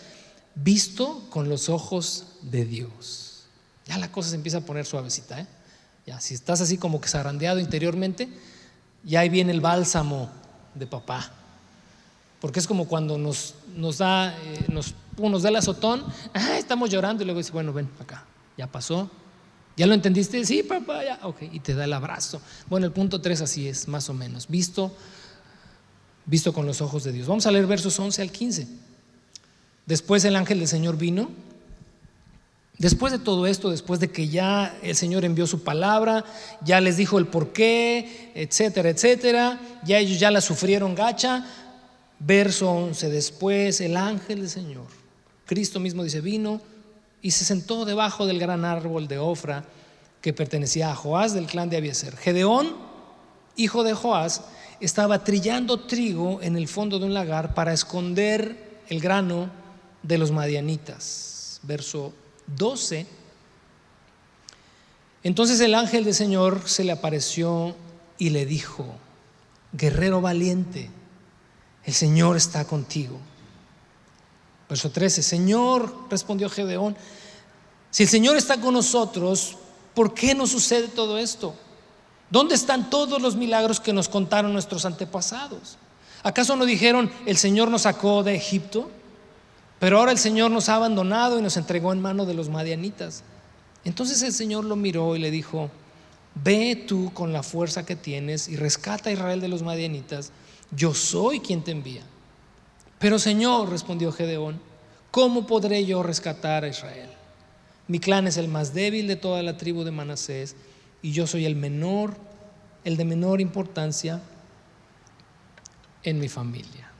Visto con los ojos de Dios. Ya la cosa se empieza a poner suavecita, ¿eh? Ya, si estás así como que zarandeado interiormente, ya ahí viene el bálsamo de papá. Porque es como cuando nos, da, eh, nos, nos da el azotón, ah, estamos llorando y luego dice, bueno, ven acá, ya pasó, ¿Ya lo entendiste? Sí, papá, ya. Ok, y te da el abrazo. Bueno, el punto 3 así es, más o menos. Visto, visto con los ojos de Dios. Vamos a leer versos 11 al 15. Después el ángel del Señor vino. Después de todo esto, después de que ya el Señor envió su palabra, ya les dijo el por qué, etcétera, etcétera, ya ellos ya la sufrieron gacha. Verso 11, después el ángel del Señor, Cristo mismo dice, vino y se sentó debajo del gran árbol de Ofra que pertenecía a Joás del clan de Abieser. Gedeón, hijo de Joás, estaba trillando trigo en el fondo de un lagar para esconder el grano de los madianitas. Verso 12. Entonces el ángel del Señor se le apareció y le dijo, guerrero valiente, el Señor está contigo. Verso 13, Señor, respondió Gedeón, si el Señor está con nosotros, ¿por qué nos sucede todo esto? ¿Dónde están todos los milagros que nos contaron nuestros antepasados? ¿Acaso no dijeron, el Señor nos sacó de Egipto? Pero ahora el Señor nos ha abandonado y nos entregó en mano de los madianitas. Entonces el Señor lo miró y le dijo, ve tú con la fuerza que tienes y rescata a Israel de los madianitas. Yo soy quien te envía. Pero Señor, respondió Gedeón, ¿cómo podré yo rescatar a Israel? Mi clan es el más débil de toda la tribu de Manasés y yo soy el menor, el de menor importancia en mi familia.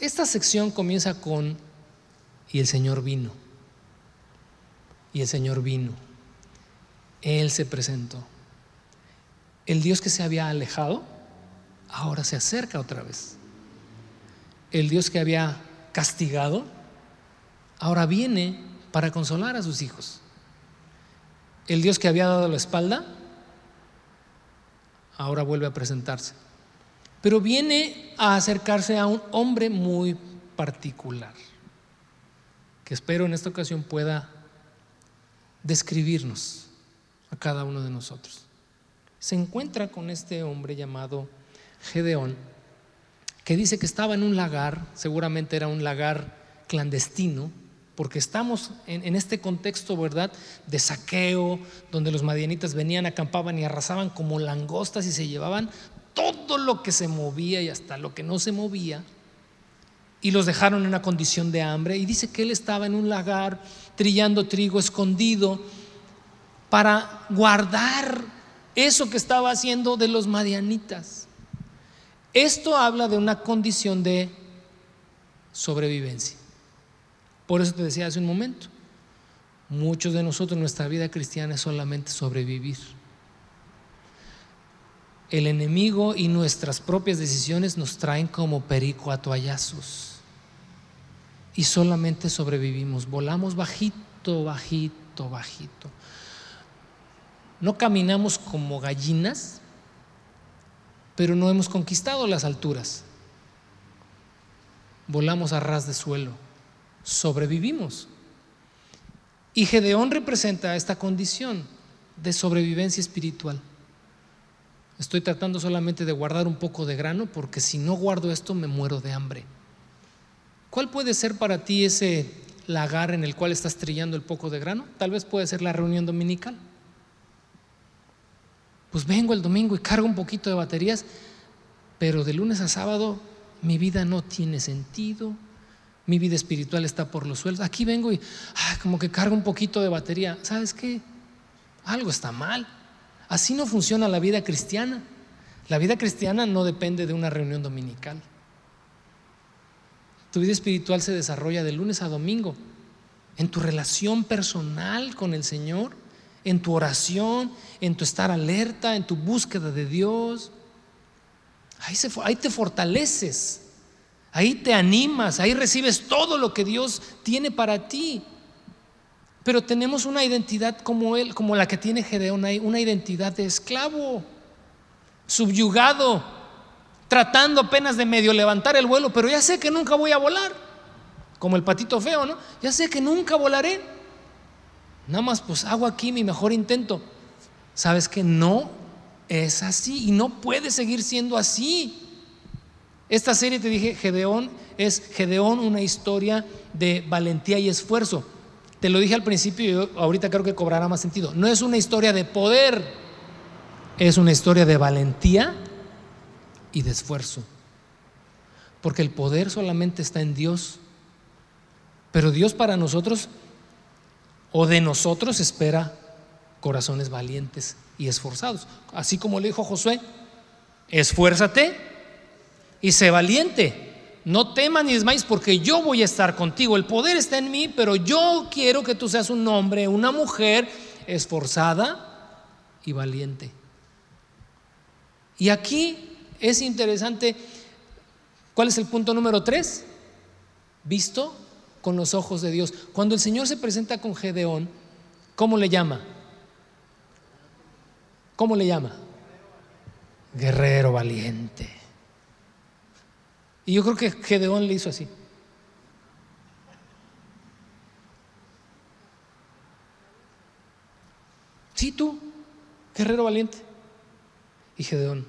Esta sección comienza con y el Señor vino. Y el Señor vino. Él se presentó. El Dios que se había alejado, ahora se acerca otra vez. El Dios que había castigado, ahora viene para consolar a sus hijos. El Dios que había dado la espalda, ahora vuelve a presentarse. Pero viene a acercarse a un hombre muy particular que espero en esta ocasión pueda describirnos a cada uno de nosotros. Se encuentra con este hombre llamado Gedeón, que dice que estaba en un lagar, seguramente era un lagar clandestino, porque estamos en, este contexto, ¿verdad?, de saqueo, donde los madianitas venían, acampaban y arrasaban como langostas y se llevaban todo lo que se movía y hasta lo que no se movía y los dejaron en una condición de hambre. Y dice que él estaba en un lagar trillando trigo escondido para guardar eso que estaba haciendo de los madianitas. Esto habla de una condición de sobrevivencia. Por eso te decía hace un momento, muchos de nosotros nuestra vida cristiana es solamente sobrevivir. El enemigo y nuestras propias decisiones nos traen como perico a toallazos y solamente sobrevivimos. Volamos bajito, bajito, bajito. No caminamos como gallinas, pero no hemos conquistado las alturas. Volamos a ras de suelo, sobrevivimos. Y Gedeón representa esta condición de sobrevivencia espiritual. Estoy tratando solamente de guardar un poco de grano porque si no guardo esto me muero de hambre. ¿Cuál puede ser para ti ese lagar en el cual estás trillando el poco de grano? Tal vez puede ser la reunión dominical. Pues vengo el domingo y cargo un poquito de baterías, pero de lunes a sábado mi vida no tiene sentido, mi vida espiritual está por los suelos. Aquí vengo y como que cargo un poquito de batería. ¿Sabes qué? Algo está mal. Así no funciona la vida cristiana. La vida cristiana no depende de una reunión dominical. Tu vida espiritual se desarrolla de lunes a domingo, en tu relación personal con el Señor, en tu oración, en tu estar alerta, en tu búsqueda de Dios. Ahí, te fortaleces, ahí te animas, ahí recibes todo lo que Dios tiene para ti. Pero tenemos una identidad como Él, como la que tiene Gedeón, una identidad de esclavo, subyugado, tratando apenas de medio levantar el vuelo, pero ya sé que nunca voy a volar, como el patito feo, ¿no? Ya sé que nunca volaré. Nada más pues hago aquí mi mejor intento. Sabes que no es así y no puede seguir siendo así. Esta serie, te dije, Gedeón, es Gedeón una historia de valentía y esfuerzo. Te lo dije al principio y ahorita creo que cobrará más sentido. No es una historia de poder, es una historia de valentía y de esfuerzo. Porque el poder solamente está en Dios. Pero Dios para nosotros o de nosotros espera corazones valientes y esforzados. Así como le dijo Josué, esfuérzate y sé valiente. No temas ni desmayes porque yo voy a estar contigo. El poder está en mí, pero yo quiero que tú seas un hombre, una mujer esforzada y valiente. Y aquí es interesante. ¿Cuál es el punto número tres? Visto con los ojos de Dios. Cuando el Señor se presenta con Gedeón, ¿cómo le llama? ¿Cómo le llama? Guerrero valiente. Y yo creo que Gedeón le hizo así. Sí, tú, guerrero valiente. Y Gedeón,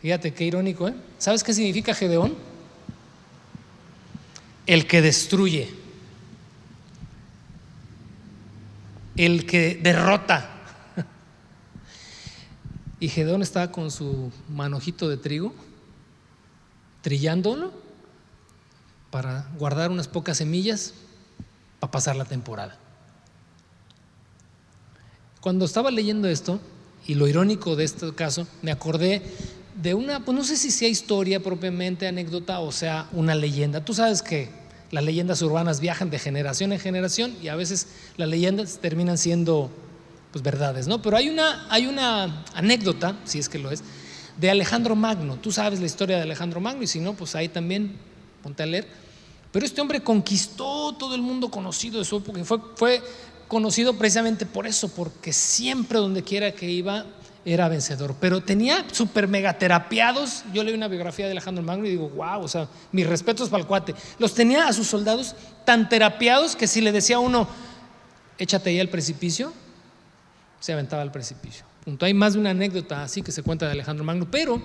Fíjate qué irónico, ¿eh? ¿Sabes qué significa Gedeón? El que destruye, el que derrota. <laughs> Y Gedeón estaba con su manojito de trigo, trillándolo para guardar unas pocas semillas para pasar la temporada. Cuando estaba leyendo esto, y lo irónico de este caso, me acordé de una, pues no sé si sea historia propiamente, anécdota o sea una leyenda. Tú sabes que las leyendas urbanas viajan de generación en generación y a veces las leyendas terminan siendo pues verdades, ¿no? Pero hay una, hay una anécdota, si es que lo es, de Alejandro Magno. Tú sabes la historia de Alejandro Magno y si no, pues ahí también ponte a leer. Pero este hombre conquistó todo el mundo conocido de su época. Fue, fue conocido precisamente por eso, porque siempre donde quiera que iba era vencedor. Pero tenía super mega terapiados. Yo leí una biografía de Alejandro Magno y digo, wow, o sea, mis respetos para el cuate. Los tenía a sus soldados tan terapiados que si le decía a uno, échate ahí al precipicio, se aventaba al precipicio. Hay más de una anécdota así que se cuenta de Alejandro Magno, pero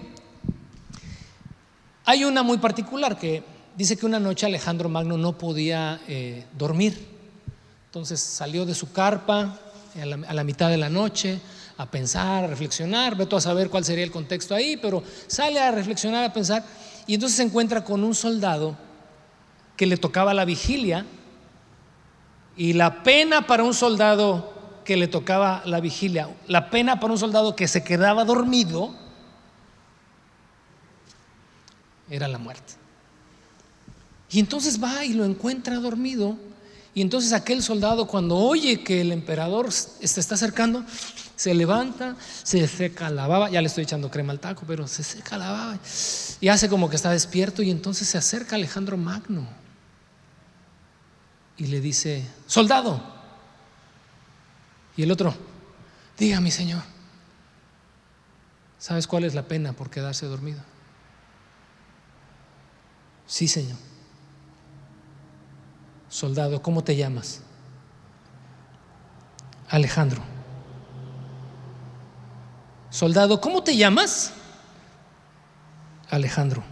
hay una muy particular que dice que una noche Alejandro Magno no podía eh, dormir. Entonces salió de su carpa a la, mitad de la noche a pensar, a reflexionar, veto a saber cuál sería el contexto ahí, pero sale a reflexionar, a pensar, y entonces se encuentra con un soldado que le tocaba la vigilia, y la pena para un soldado que le tocaba la vigilia, la pena para un soldado que se quedaba dormido, era la muerte. Y entonces va y lo encuentra dormido. Y entonces aquel soldado cuando oye que el emperador se está acercando, se levanta, se seca la baba, ya le estoy echando crema al taco, pero se seca la baba y hace como que está despierto y entonces se acerca Alejandro Magno y le dice, soldado. Y el otro, diga mi señor, ¿sabes cuál es la pena por quedarse dormido? Sí, señor. Soldado, ¿cómo te llamas? Alejandro. Soldado, ¿cómo te llamas? Alejandro.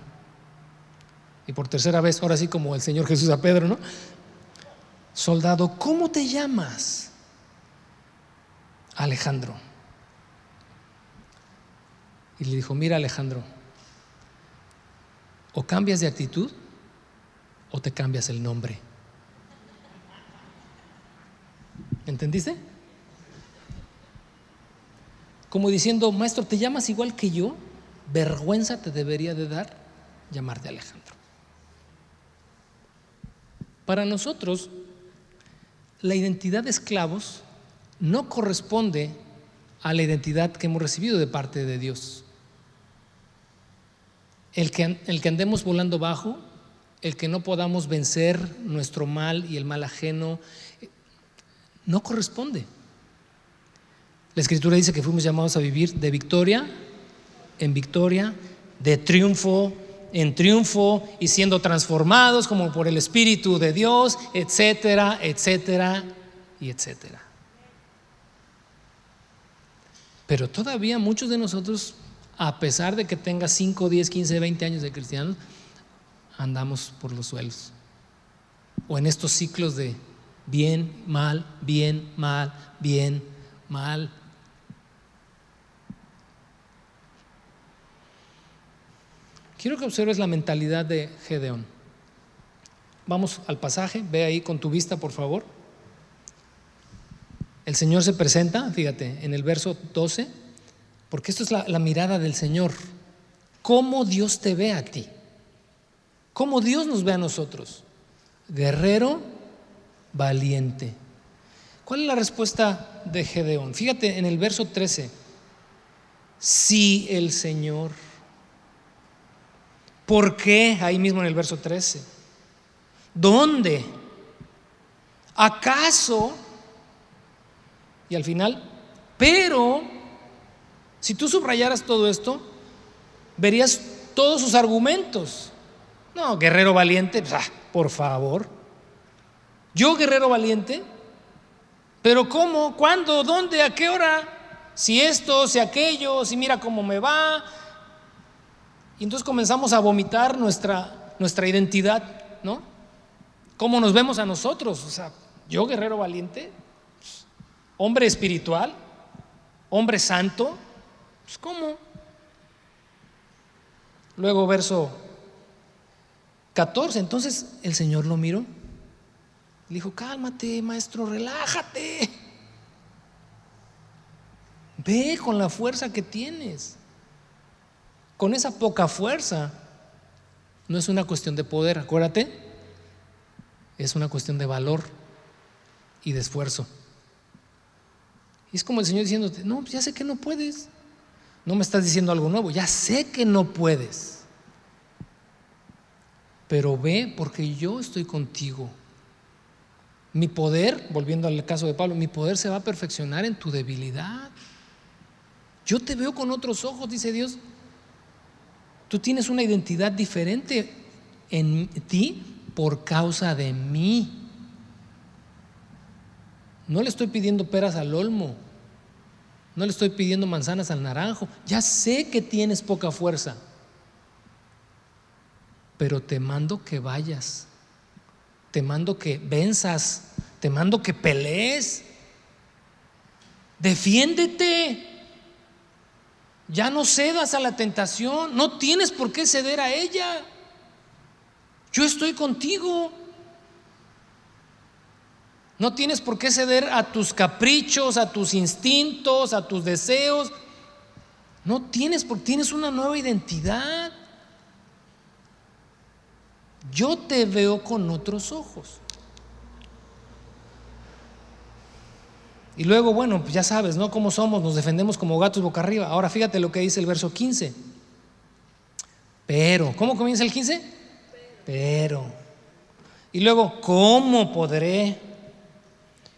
Y por tercera vez, ahora sí como el Señor Jesús a Pedro, ¿no? Soldado, ¿cómo te llamas? Alejandro. Y le dijo, mira Alejandro, o cambias de actitud o te cambias el nombre. ¿Entendiste? Como diciendo, maestro, ¿te llamas igual que yo? Vergüenza te debería de dar llamarte Alejandro. Para nosotros, la identidad de esclavos no corresponde a la identidad que hemos recibido de parte de Dios. El que, el que andemos volando bajo, el que no podamos vencer nuestro mal y el mal ajeno, no corresponde. La escritura dice que fuimos llamados a vivir de victoria en victoria, de triunfo en triunfo y siendo transformados como por el Espíritu de Dios, etcétera, etcétera y etcétera. Pero todavía muchos de nosotros, a pesar de que tenga 5, 10, 15, 20 años de cristianos, andamos por los suelos. O en estos ciclos de bien, mal, bien, mal, bien, mal. Quiero que observes la mentalidad de Gedeón. Vamos al pasaje, ve ahí con tu vista, por favor. El Señor se presenta, fíjate, en el verso 12, porque esto es la, mirada del Señor. ¿Cómo Dios te ve a ti? ¿Cómo Dios nos ve a nosotros? Guerrero valiente. ¿Cuál es la respuesta de Gedeón? Fíjate en el verso 13. Si el Señor. ¿Por qué? Ahí mismo en el verso 13. ¿Dónde? ¿Acaso? Y al final, pero, si tú subrayaras todo esto, verías todos sus argumentos. No, guerrero valiente, pues, ah, por favor. Yo, guerrero valiente, pero ¿cómo? ¿Cuándo? ¿Dónde? ¿A qué hora? Si esto, si aquello, si mira cómo me va. Y entonces comenzamos a vomitar nuestra, nuestra identidad, ¿no? ¿Cómo nos vemos a nosotros? O sea, yo guerrero valiente, hombre espiritual, hombre santo, pues ¿cómo? Luego verso 14, entonces el Señor lo miró. Le dijo, cálmate, maestro, relájate. Ve con la fuerza que tienes. Con esa poca fuerza. No es una cuestión de poder, acuérdate. Es una cuestión de valor y de esfuerzo. Y es como el Señor diciéndote, no, ya sé que no puedes. No me estás diciendo algo nuevo, ya sé que no puedes. Pero ve porque yo estoy contigo. Mi poder, volviendo al caso de Pablo, mi poder se va a perfeccionar en tu debilidad. Yo te veo con otros ojos, dice Dios. Tú tienes una identidad diferente en ti por causa de mí. No le estoy pidiendo peras al olmo. No le estoy pidiendo manzanas al naranjo. Ya sé que tienes poca fuerza. Pero te mando que vayas. Te mando que venzas. Te mando que pelees. Defiéndete. Ya no cedas a la tentación. No tienes por qué ceder a ella. Yo estoy contigo. No tienes por qué ceder a tus caprichos, a tus instintos, a tus deseos. No tienes porque tienes una nueva identidad. Yo te veo con otros ojos. Y luego, bueno, pues ya sabes, ¿no? Cómo somos, nos defendemos como gatos boca arriba. Ahora fíjate lo que dice el verso 15. Pero, ¿cómo comienza el 15? Pero. Y luego, ¿cómo podré?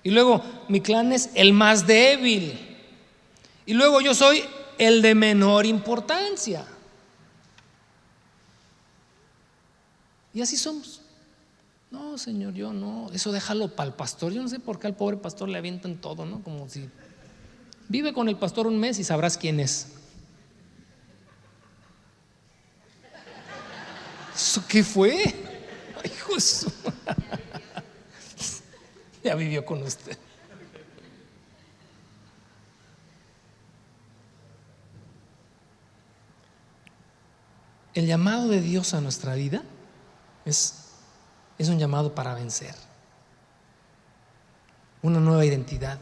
Y luego, mi clan es el más débil. Y luego yo soy el de menor importancia. Y así somos. No, Señor, yo no. Eso déjalo para el pastor. Yo no sé por qué al pobre pastor le avientan todo, ¿no? Como si vive con el pastor un mes y sabrás quién es. ¿Eso qué fue? Jesús. ya vivió con usted. El llamado de Dios a nuestra vida es es un llamado para vencer. Una nueva identidad.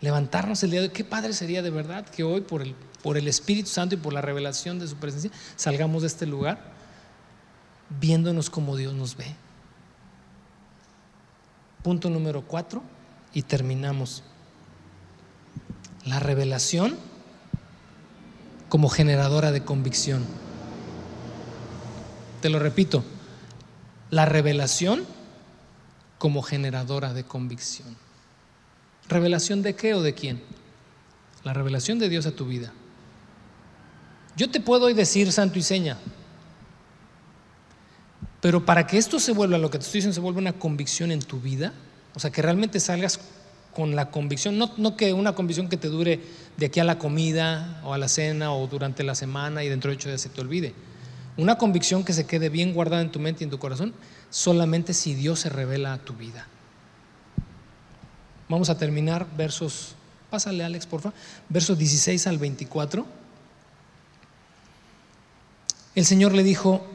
Levantarnos el día de hoy. Qué padre sería de verdad que hoy, por el, por el Espíritu Santo y por la revelación de su presencia, salgamos de este lugar viéndonos como Dios nos ve. Punto número cuatro y terminamos. La revelación como generadora de convicción. Te lo repito, la revelación como generadora de convicción. ¿Revelación de qué o de quién? La revelación de Dios a tu vida. Yo te puedo hoy decir santo y seña, pero para que esto se vuelva, lo que te estoy diciendo, se vuelva una convicción en tu vida, o sea, que realmente salgas con la convicción, no, no que una convicción que te dure de aquí a la comida o a la cena o durante la semana y dentro de ocho días se te olvide una convicción que se quede bien guardada en tu mente y en tu corazón, solamente si Dios se revela a tu vida. Vamos a terminar versos, pásale Alex, por favor, versos 16 al 24. El Señor le dijo,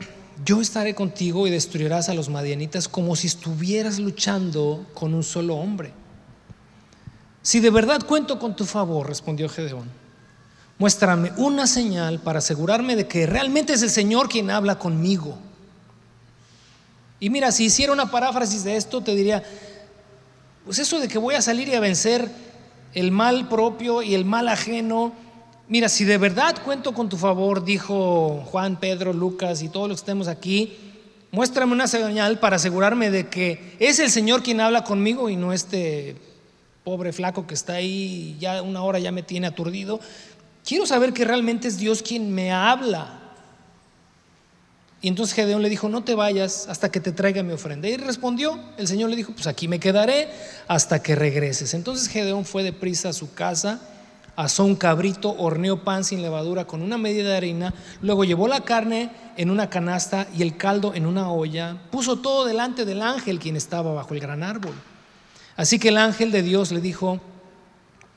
yo estaré contigo y destruirás a los madianitas como si estuvieras luchando con un solo hombre. Si de verdad cuento con tu favor, respondió Gedeón muéstrame una señal para asegurarme de que realmente es el Señor quien habla conmigo. Y mira, si hiciera una paráfrasis de esto, te diría, pues eso de que voy a salir y a vencer el mal propio y el mal ajeno, mira, si de verdad cuento con tu favor, dijo Juan, Pedro, Lucas y todos los que estemos aquí, muéstrame una señal para asegurarme de que es el Señor quien habla conmigo y no este pobre flaco que está ahí, ya una hora ya me tiene aturdido. Quiero saber que realmente es Dios quien me habla. Y entonces Gedeón le dijo, no te vayas hasta que te traiga mi ofrenda. Y respondió, el Señor le dijo, pues aquí me quedaré hasta que regreses. Entonces Gedeón fue deprisa a su casa, asó un cabrito, horneó pan sin levadura con una medida de harina, luego llevó la carne en una canasta y el caldo en una olla, puso todo delante del ángel quien estaba bajo el gran árbol. Así que el ángel de Dios le dijo,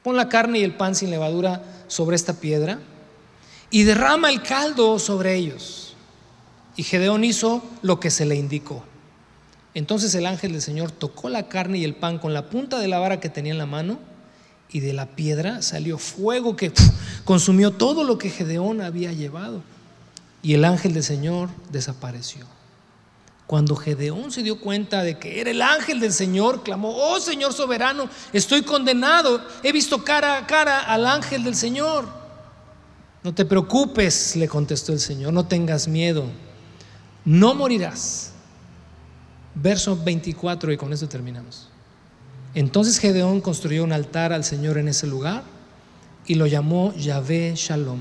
pon la carne y el pan sin levadura sobre esta piedra y derrama el caldo sobre ellos. Y Gedeón hizo lo que se le indicó. Entonces el ángel del Señor tocó la carne y el pan con la punta de la vara que tenía en la mano y de la piedra salió fuego que consumió todo lo que Gedeón había llevado. Y el ángel del Señor desapareció. Cuando Gedeón se dio cuenta de que era el ángel del Señor, clamó, oh Señor soberano, estoy condenado, he visto cara a cara al ángel del Señor. No te preocupes, le contestó el Señor, no tengas miedo, no morirás. Verso 24 y con eso terminamos. Entonces Gedeón construyó un altar al Señor en ese lugar y lo llamó Yahvé Shalom,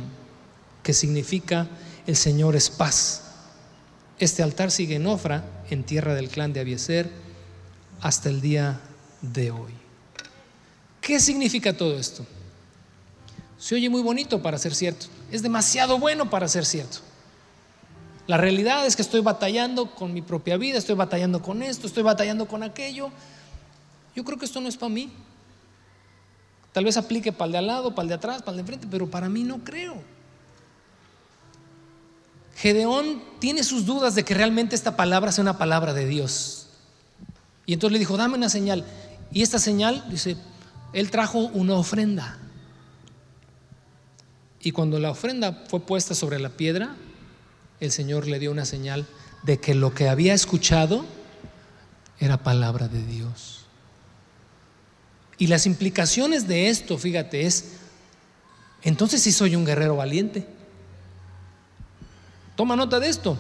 que significa el Señor es paz. Este altar sigue en Ofra, en tierra del clan de Abieser, hasta el día de hoy. ¿Qué significa todo esto? Se oye muy bonito para ser cierto. Es demasiado bueno para ser cierto. La realidad es que estoy batallando con mi propia vida, estoy batallando con esto, estoy batallando con aquello. Yo creo que esto no es para mí. Tal vez aplique para el de al lado, para el de atrás, para el de enfrente, pero para mí no creo. Gedeón tiene sus dudas de que realmente esta palabra sea una palabra de Dios. Y entonces le dijo, dame una señal. Y esta señal, dice, él trajo una ofrenda. Y cuando la ofrenda fue puesta sobre la piedra, el Señor le dio una señal de que lo que había escuchado era palabra de Dios. Y las implicaciones de esto, fíjate, es, entonces sí soy un guerrero valiente. Toma nota de esto.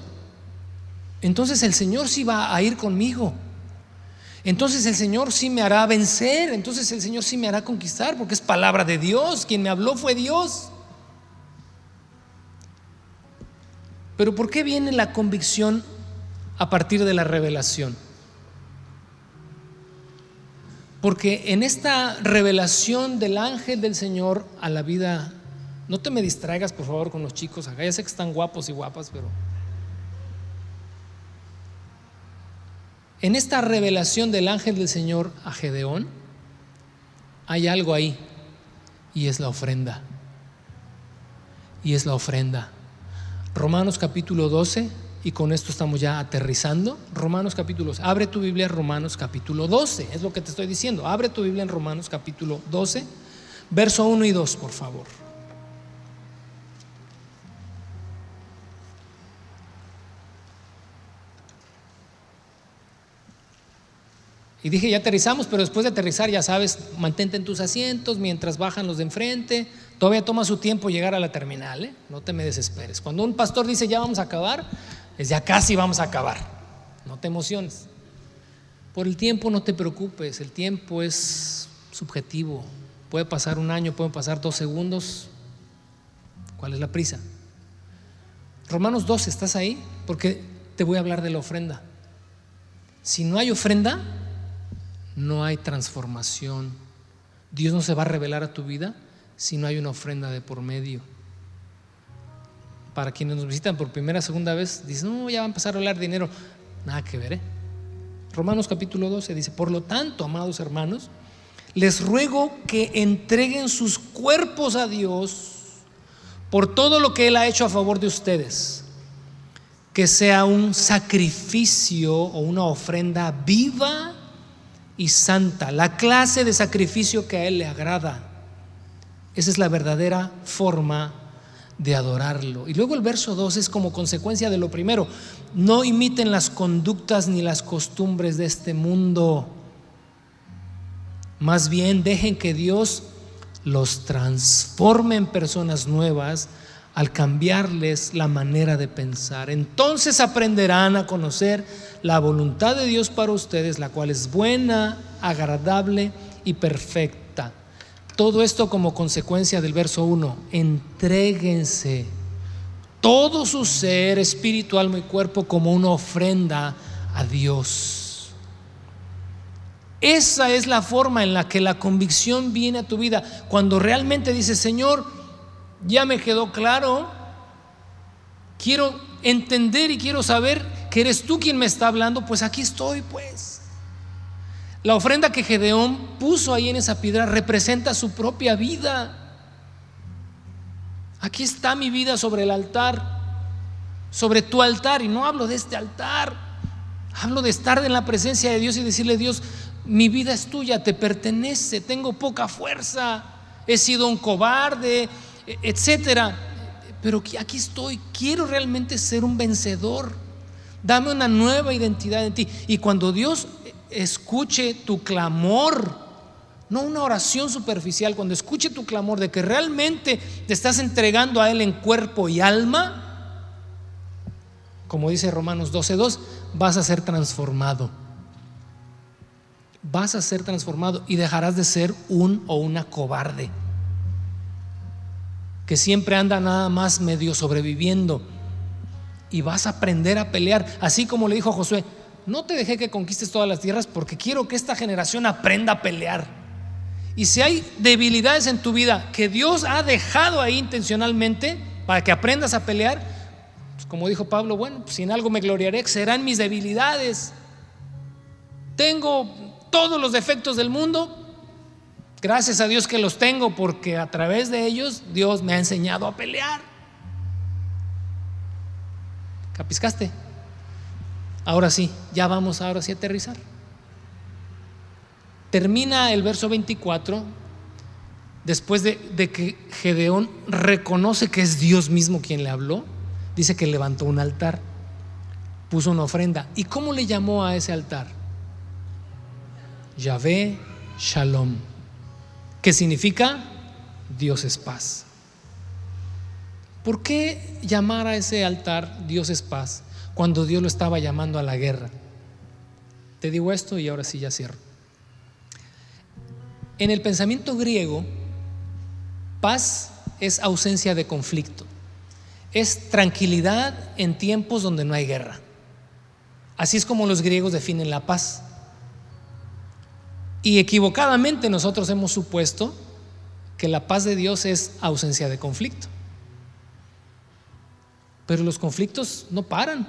Entonces el Señor sí va a ir conmigo. Entonces el Señor sí me hará vencer. Entonces el Señor sí me hará conquistar porque es palabra de Dios. Quien me habló fue Dios. Pero ¿por qué viene la convicción a partir de la revelación? Porque en esta revelación del ángel del Señor a la vida no te me distraigas, por favor, con los chicos acá. Ya sé que están guapos y guapas, pero... En esta revelación del ángel del Señor a Gedeón, hay algo ahí, y es la ofrenda. Y es la ofrenda. Romanos capítulo 12, y con esto estamos ya aterrizando. Romanos capítulo, abre tu Biblia en Romanos capítulo 12, es lo que te estoy diciendo. Abre tu Biblia en Romanos capítulo 12, verso 1 y 2, por favor. Y dije, ya aterrizamos, pero después de aterrizar, ya sabes, mantente en tus asientos mientras bajan los de enfrente. Todavía toma su tiempo llegar a la terminal, ¿eh? no te me desesperes. Cuando un pastor dice, ya vamos a acabar, es ya casi vamos a acabar. No te emociones. Por el tiempo no te preocupes, el tiempo es subjetivo. Puede pasar un año, pueden pasar dos segundos. ¿Cuál es la prisa? Romanos 12, ¿estás ahí? Porque te voy a hablar de la ofrenda. Si no hay ofrenda, no hay transformación. Dios no se va a revelar a tu vida si no hay una ofrenda de por medio. Para quienes nos visitan por primera, segunda vez, dicen, no, ya va a empezar a hablar dinero. Nada que ver. ¿eh? Romanos capítulo 12 dice, por lo tanto, amados hermanos, les ruego que entreguen sus cuerpos a Dios por todo lo que Él ha hecho a favor de ustedes. Que sea un sacrificio o una ofrenda viva y santa, la clase de sacrificio que a Él le agrada. Esa es la verdadera forma de adorarlo. Y luego el verso 2 es como consecuencia de lo primero. No imiten las conductas ni las costumbres de este mundo. Más bien dejen que Dios los transforme en personas nuevas al cambiarles la manera de pensar. Entonces aprenderán a conocer la voluntad de Dios para ustedes, la cual es buena, agradable y perfecta. Todo esto como consecuencia del verso 1. Entréguense todo su ser, espíritu, alma y cuerpo como una ofrenda a Dios. Esa es la forma en la que la convicción viene a tu vida. Cuando realmente dices, Señor, ya me quedó claro, quiero entender y quiero saber que eres tú quien me está hablando, pues aquí estoy, pues. La ofrenda que Gedeón puso ahí en esa piedra representa su propia vida. Aquí está mi vida sobre el altar, sobre tu altar, y no hablo de este altar, hablo de estar en la presencia de Dios y decirle, Dios, mi vida es tuya, te pertenece, tengo poca fuerza, he sido un cobarde, etcétera. Pero aquí estoy, quiero realmente ser un vencedor. Dame una nueva identidad en ti. Y cuando Dios escuche tu clamor, no una oración superficial, cuando escuche tu clamor de que realmente te estás entregando a Él en cuerpo y alma, como dice Romanos 12:2, vas a ser transformado vas a ser transformado y dejarás de ser un o una cobarde que siempre anda nada más medio sobreviviendo y vas a aprender a pelear, así como le dijo a Josué, no te dejé que conquistes todas las tierras porque quiero que esta generación aprenda a pelear. Y si hay debilidades en tu vida que Dios ha dejado ahí intencionalmente para que aprendas a pelear, pues como dijo Pablo, bueno, pues si en algo me gloriaré, serán mis debilidades. Tengo todos los defectos del mundo, gracias a Dios que los tengo porque a través de ellos Dios me ha enseñado a pelear. ¿Capiscaste? Ahora sí, ya vamos ahora sí a aterrizar. Termina el verso 24 después de, de, que Gedeón reconoce que es Dios mismo quien le habló, dice que levantó un altar, puso una ofrenda. ¿Y cómo le llamó a ese altar? Yahvé Shalom, que significa Dios es paz. ¿Por qué llamar a ese altar Dios es paz cuando Dios lo estaba llamando a la guerra? Te digo esto y ahora sí ya cierro. En el pensamiento griego, paz es ausencia de conflicto, es tranquilidad en tiempos donde no hay guerra. Así es como los griegos definen la paz. Y equivocadamente nosotros hemos supuesto que la paz de Dios es ausencia de conflicto. Pero los conflictos no paran.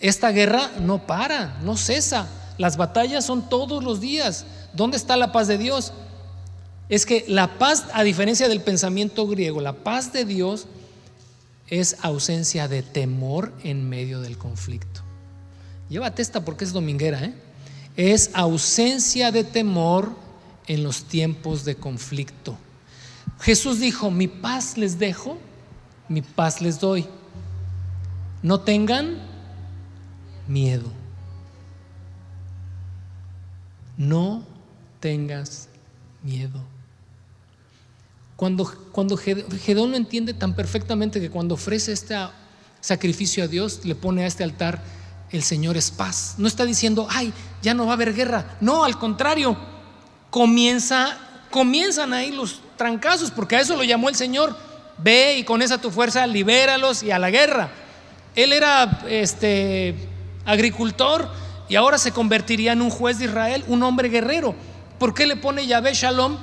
Esta guerra no para, no cesa. Las batallas son todos los días. ¿Dónde está la paz de Dios? Es que la paz, a diferencia del pensamiento griego, la paz de Dios es ausencia de temor en medio del conflicto. Llévate esta porque es dominguera, ¿eh? Es ausencia de temor en los tiempos de conflicto. Jesús dijo, mi paz les dejo, mi paz les doy. No tengan miedo. No tengas miedo. Cuando, cuando Gedón lo entiende tan perfectamente que cuando ofrece este sacrificio a Dios, le pone a este altar el Señor es paz. No está diciendo, ay, ya no va a haber guerra. No, al contrario, comienza, comienzan ahí los trancazos, porque a eso lo llamó el Señor. Ve y con esa tu fuerza libéralos y a la guerra. Él era este agricultor y ahora se convertiría en un juez de Israel, un hombre guerrero. ¿Por qué le pone Yahvé Shalom?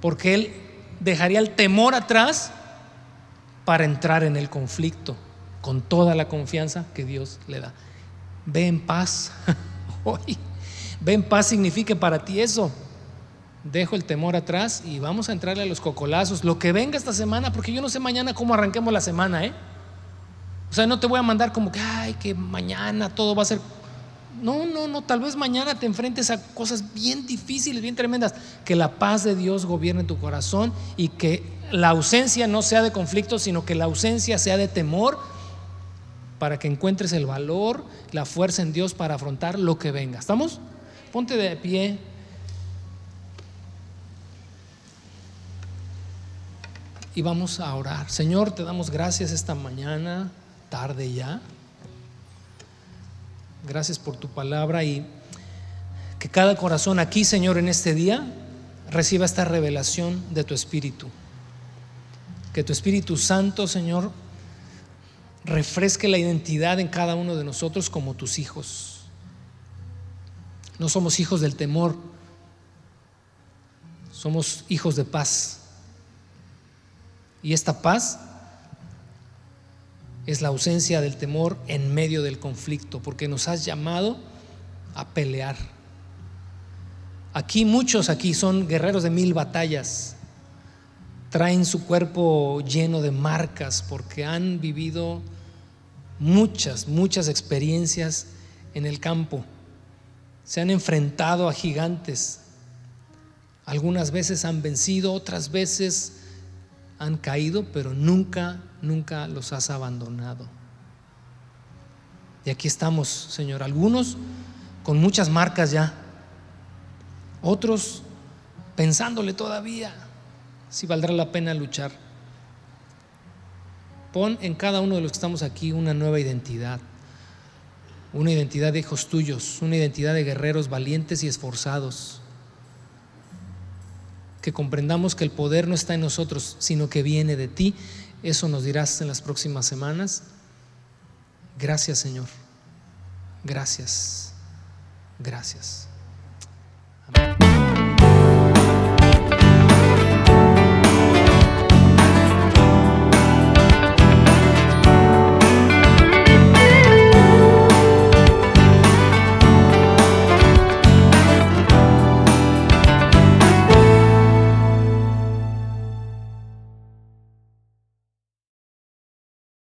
Porque él dejaría el temor atrás para entrar en el conflicto con toda la confianza que Dios le da. Ve en paz. <laughs> Hoy, ve en paz significa para ti eso. Dejo el temor atrás y vamos a entrarle a los cocolazos. Lo que venga esta semana, porque yo no sé mañana cómo arranquemos la semana, ¿eh? O sea, no te voy a mandar como que, ay, que mañana todo va a ser. No, no, no, tal vez mañana te enfrentes a cosas bien difíciles, bien tremendas. Que la paz de Dios gobierne tu corazón y que la ausencia no sea de conflicto, sino que la ausencia sea de temor para que encuentres el valor, la fuerza en Dios para afrontar lo que venga. ¿Estamos? Ponte de pie. Y vamos a orar. Señor, te damos gracias esta mañana, tarde ya. Gracias por tu palabra y que cada corazón aquí, Señor, en este día reciba esta revelación de tu Espíritu. Que tu Espíritu Santo, Señor, refresque la identidad en cada uno de nosotros como tus hijos. No somos hijos del temor, somos hijos de paz. Y esta paz es la ausencia del temor en medio del conflicto, porque nos has llamado a pelear. Aquí muchos aquí son guerreros de mil batallas. Traen su cuerpo lleno de marcas porque han vivido muchas, muchas experiencias en el campo. Se han enfrentado a gigantes. Algunas veces han vencido, otras veces han caído, pero nunca, nunca los has abandonado. Y aquí estamos, Señor, algunos con muchas marcas ya, otros pensándole todavía si valdrá la pena luchar. Pon en cada uno de los que estamos aquí una nueva identidad, una identidad de hijos tuyos, una identidad de guerreros valientes y esforzados. Que comprendamos que el poder no está en nosotros, sino que viene de ti. Eso nos dirás en las próximas semanas. Gracias Señor. Gracias. Gracias. Amén.